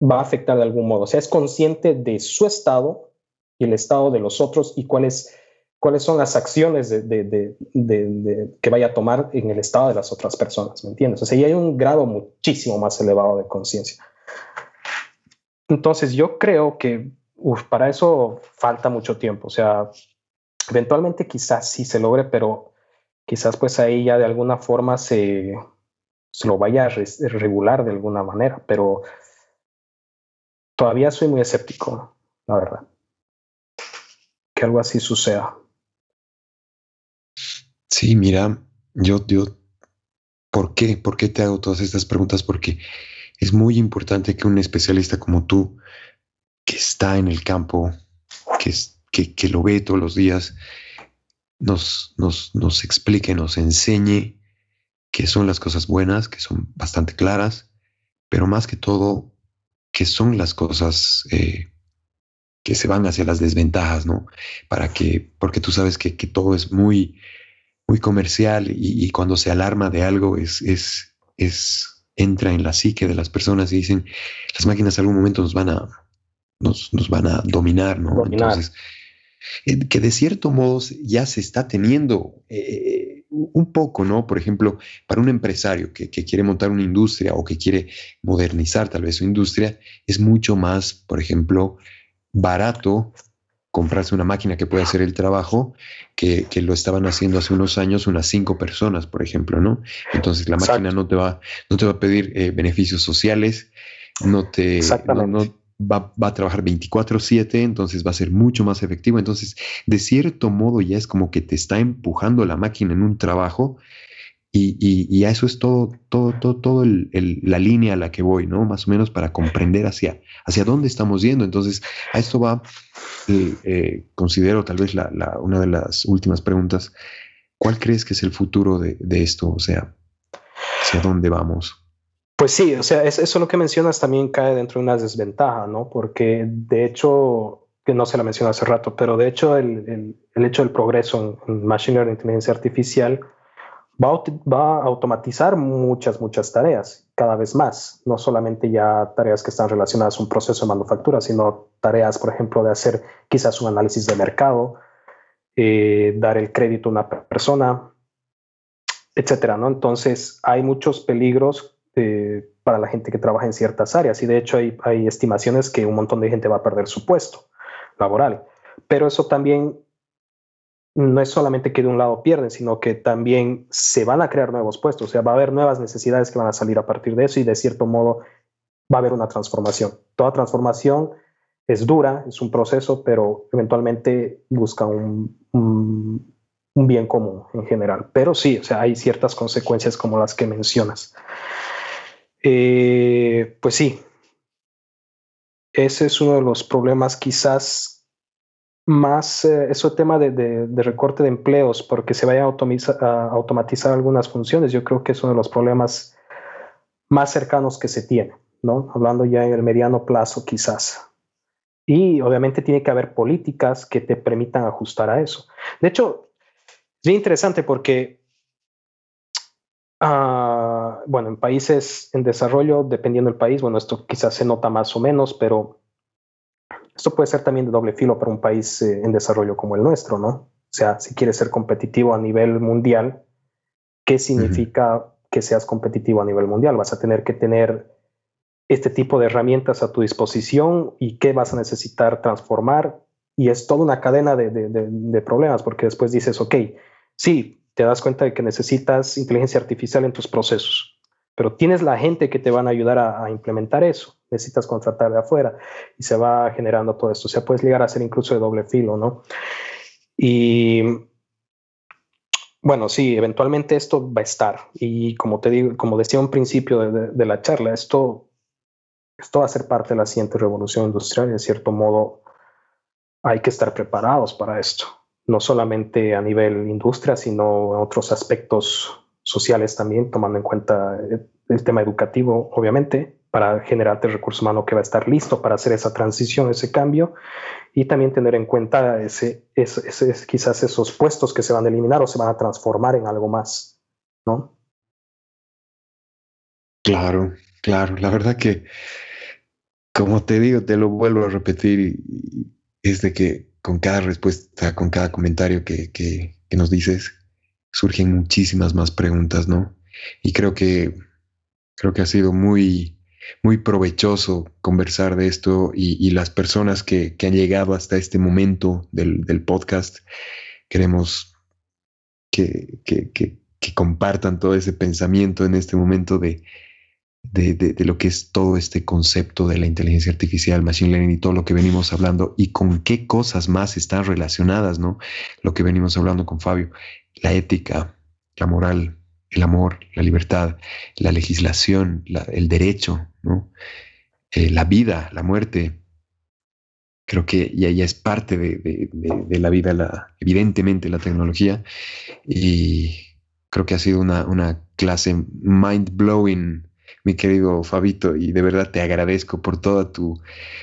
va a afectar de algún modo. O sea, es consciente de su estado y el estado de los otros y cuál es cuáles son las acciones que vaya a tomar en el estado de las otras personas, ¿me entiendes? O sea, y hay un grado muchísimo más elevado de conciencia. Entonces, yo creo que para eso falta mucho tiempo. O sea, eventualmente quizás sí se logre, pero quizás pues ahí ya de alguna forma se lo vaya a regular de alguna manera, pero todavía soy muy escéptico, la verdad, que algo así suceda. Sí, mira, yo, yo, ¿por qué? ¿Por qué te hago todas estas preguntas? Porque es muy importante que un especialista como tú, que está en el campo, que, que, que lo ve todos los días, nos, nos, nos explique, nos enseñe qué son las cosas buenas, que son bastante claras, pero más que todo, qué son las cosas eh, que se van hacia las desventajas, ¿no? Para que, porque tú sabes que, que todo es muy, muy comercial y, cuando se alarma de algo es, es, es, entra en la psique de las personas y dicen, las máquinas en algún momento nos van a, nos, nos van a dominar, ¿no? Entonces, eh, que de cierto modo ya se está teniendo eh, un poco, ¿no? Por ejemplo, para un empresario que, que, quiere montar una industria o que quiere modernizar tal vez su industria, es mucho más, por ejemplo, barato comprarse una máquina que pueda hacer el trabajo que, lo estaban haciendo hace unos años unas cinco personas, por ejemplo, ¿no? Entonces la máquina no te va, no te va a pedir eh, beneficios sociales, no te va, va, a trabajar 24/7, entonces va a ser mucho más efectivo. Entonces, de cierto modo ya es como que te está empujando la máquina en un trabajo y, a eso es todo, todo, todo, todo la línea a la que voy, ¿no? Más o menos para comprender hacia, hacia dónde estamos yendo. Entonces, a esto va, eh, eh, considero tal vez la, una de las últimas preguntas. ¿Cuál crees que es el futuro de, esto? O sea, ¿hacia dónde vamos? Pues sí, o sea, eso lo que mencionas también cae dentro de una desventaja, ¿no? Porque de hecho, que no se la mencioné hace rato, pero de hecho el, hecho del progreso en Machine Learning, inteligencia artificial, va a, automatizar muchas, muchas tareas cada vez más, no solamente ya tareas que están relacionadas a un proceso de manufactura, sino tareas, por ejemplo, de hacer quizás un análisis de mercado, eh, dar el crédito a una persona, etcétera, ¿no? Entonces, hay muchos peligros eh, para la gente que trabaja en ciertas áreas y de hecho hay, hay estimaciones que un montón de gente va a perder su puesto laboral. Pero eso también no es solamente que de un lado pierden, sino que también se van a crear nuevos puestos, o sea, va a haber nuevas necesidades que van a salir a partir de eso y de cierto modo va a haber una transformación. Toda transformación es dura, es un proceso, pero eventualmente busca un, bien común en general. Pero sí, o sea, hay ciertas consecuencias como las que mencionas. Eh, pues sí, ese es uno de los problemas quizás más eh, eso tema de, recorte de empleos porque se vaya a, automatizar algunas funciones, yo creo que es uno de los problemas más cercanos que se tiene, ¿no? Hablando ya en el mediano plazo quizás. Y obviamente tiene que haber políticas que te permitan ajustar a eso. De hecho, es bien interesante porque, ah, bueno, en países en desarrollo, dependiendo del país, bueno, esto quizás se nota más o menos, pero esto puede ser también de doble filo para un país eh, en desarrollo como el nuestro, ¿no? O sea, si quieres ser competitivo a nivel mundial, ¿qué significa que seas competitivo a nivel mundial? Vas a tener que tener este tipo de herramientas a tu disposición y qué vas a necesitar transformar. Y es toda una cadena de, de problemas, porque después dices, ok, sí, te das cuenta de que necesitas inteligencia artificial en tus procesos, pero tienes la gente que te van a ayudar a, implementar eso. Necesitas contratar de afuera y se va generando todo esto. O sea, puedes llegar a ser incluso de doble filo, ¿no? Y bueno, sí, eventualmente esto va a estar. Y como te digo, como decía un principio de, la charla, esto, esto va a ser parte de la siguiente revolución industrial y de cierto modo hay que estar preparados para esto. No solamente a nivel industria, sino en otros aspectos sociales también, tomando en cuenta el tema educativo, obviamente, para generarte recurso humano que va a estar listo para hacer esa transición, ese cambio, y también tener en cuenta ese, ese, quizás esos puestos que se van a eliminar o se van a transformar en algo más, ¿no? Claro, claro, la verdad que, como te digo, te lo vuelvo a repetir, es de que con cada respuesta, con cada comentario que, que nos dices, surgen muchísimas más preguntas, ¿no? Y creo que, creo que ha sido muy, muy provechoso conversar de esto y, las personas que, han llegado hasta este momento del, podcast, queremos que, compartan todo ese pensamiento en este momento de, de, lo que es todo este concepto de la inteligencia artificial, machine learning y todo lo que venimos hablando y con qué cosas más están relacionadas, ¿no? Lo que venimos hablando con Fabio la ética, la moral, el amor, la libertad, la legislación, el derecho, ¿no? Eh, la vida, la muerte. Creo que ya, ya es parte de, la vida, la, evidentemente la tecnología. Y creo que ha sido una, una clase mind blowing, mi querido Fabito, y de verdad te agradezco por todo tu,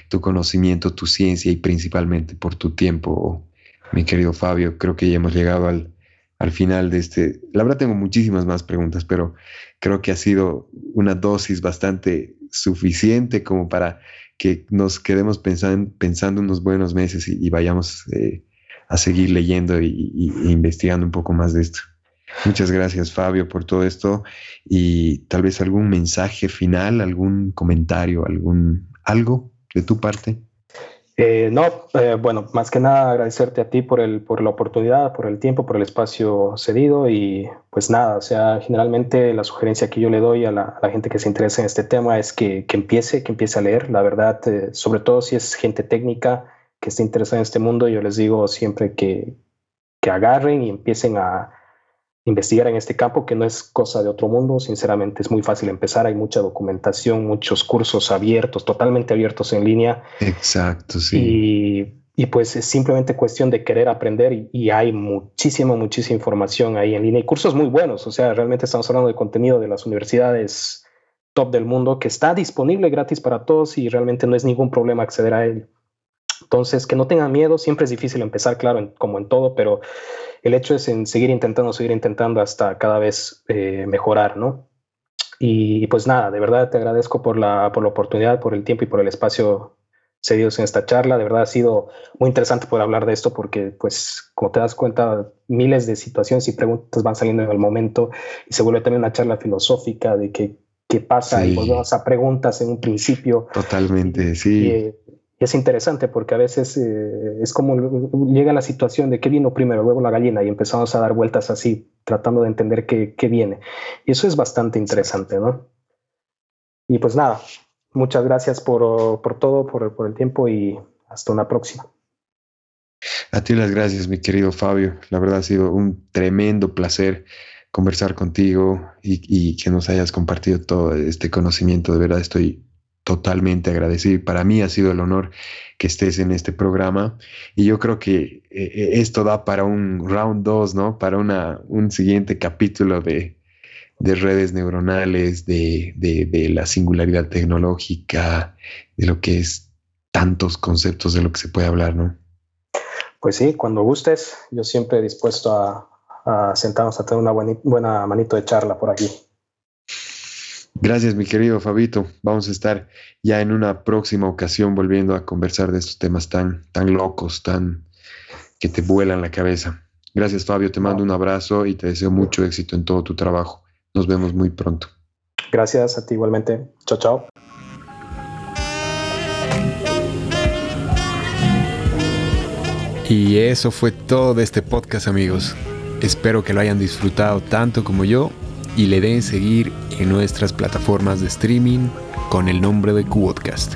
tu conocimiento, tu ciencia y principalmente por tu tiempo, mi querido Fabio. Creo que ya hemos llegado al, al final de este. La verdad tengo muchísimas más preguntas, pero creo que ha sido una dosis bastante suficiente como para que nos quedemos pensando, unos buenos meses y, vayamos eh, a seguir leyendo e investigando un poco más de esto. Muchas gracias, Fabio, por todo esto. Y tal vez algún mensaje final, algún comentario, algún algo de tu parte. Eh, no, eh, bueno, más que nada agradecerte a ti por, el, por la oportunidad, por el tiempo, por el espacio cedido. Y pues nada, o sea, generalmente la sugerencia que yo le doy a la, gente que se interesa en este tema es que, empiece, que empiece a leer, la verdad, eh, sobre todo si es gente técnica que esté interesada en este mundo, yo les digo siempre que, que agarren y empiecen a, investigar en este campo, que no es cosa de otro mundo, sinceramente es muy fácil empezar, hay mucha documentación, muchos cursos abiertos, totalmente abiertos en línea. Exacto, sí. Y, y pues es simplemente cuestión de querer aprender y, hay muchísima, muchísima información ahí en línea y cursos muy buenos, o sea, realmente estamos hablando de contenido de las universidades top del mundo que está disponible gratis para todos y realmente no es ningún problema acceder a él. Entonces, que no tengan miedo, siempre es difícil empezar, claro, como en todo, pero el hecho es en seguir intentando, seguir intentando hasta cada vez eh, mejorar, ¿no? Y pues nada, de verdad te agradezco por la, por la oportunidad, por el tiempo y por el espacio cedidos en esta charla. De verdad ha sido muy interesante poder hablar de esto porque, pues, como te das cuenta, miles de situaciones y preguntas van saliendo en el momento y se vuelve también una charla filosófica de qué, qué pasa y volvemos a preguntas en un principio. Totalmente, sí. Eh, y es interesante porque a veces eh, es como llega la situación de qué vino primero, luego la gallina, y empezamos a dar vueltas así, tratando de entender qué, qué viene. Y eso es bastante interesante, ¿no? Y pues nada, muchas gracias por, por todo, por, por, el tiempo y hasta una próxima. A ti las gracias, mi querido Fabio. La verdad ha sido un tremendo placer conversar contigo y, y que nos hayas compartido todo este conocimiento. De verdad estoy totalmente agradecido. Para mí ha sido el honor que estés en este programa y yo creo que eh, esto da para un round 2, ¿no? Para un siguiente capítulo de, de redes neuronales, de, la singularidad tecnológica, de lo que es tantos conceptos de lo que se puede hablar, ¿no? Pues sí, cuando gustes, yo siempre dispuesto a, a sentarnos a tener una buena, buena manito de charla por aquí. Gracias, mi querido Fabito. Vamos a estar ya en una próxima ocasión volviendo a conversar de estos temas tan, tan locos, tan que te vuelan la cabeza. Gracias, Fabio. Te mando un abrazo y te deseo mucho éxito en todo tu trabajo. Nos vemos muy pronto. Gracias a ti igualmente. Chao, chao. Y eso fue todo de este podcast amigos. Espero que lo hayan disfrutado tanto como yo y le den seguir en nuestras plataformas de streaming con el nombre de Qodcast.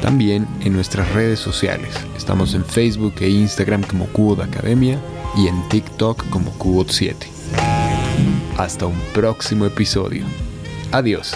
También en nuestras redes sociales. Estamos en Facebook e Instagram como Qod Academia y en TikTok como Qod 7. Hasta un próximo episodio. Adiós.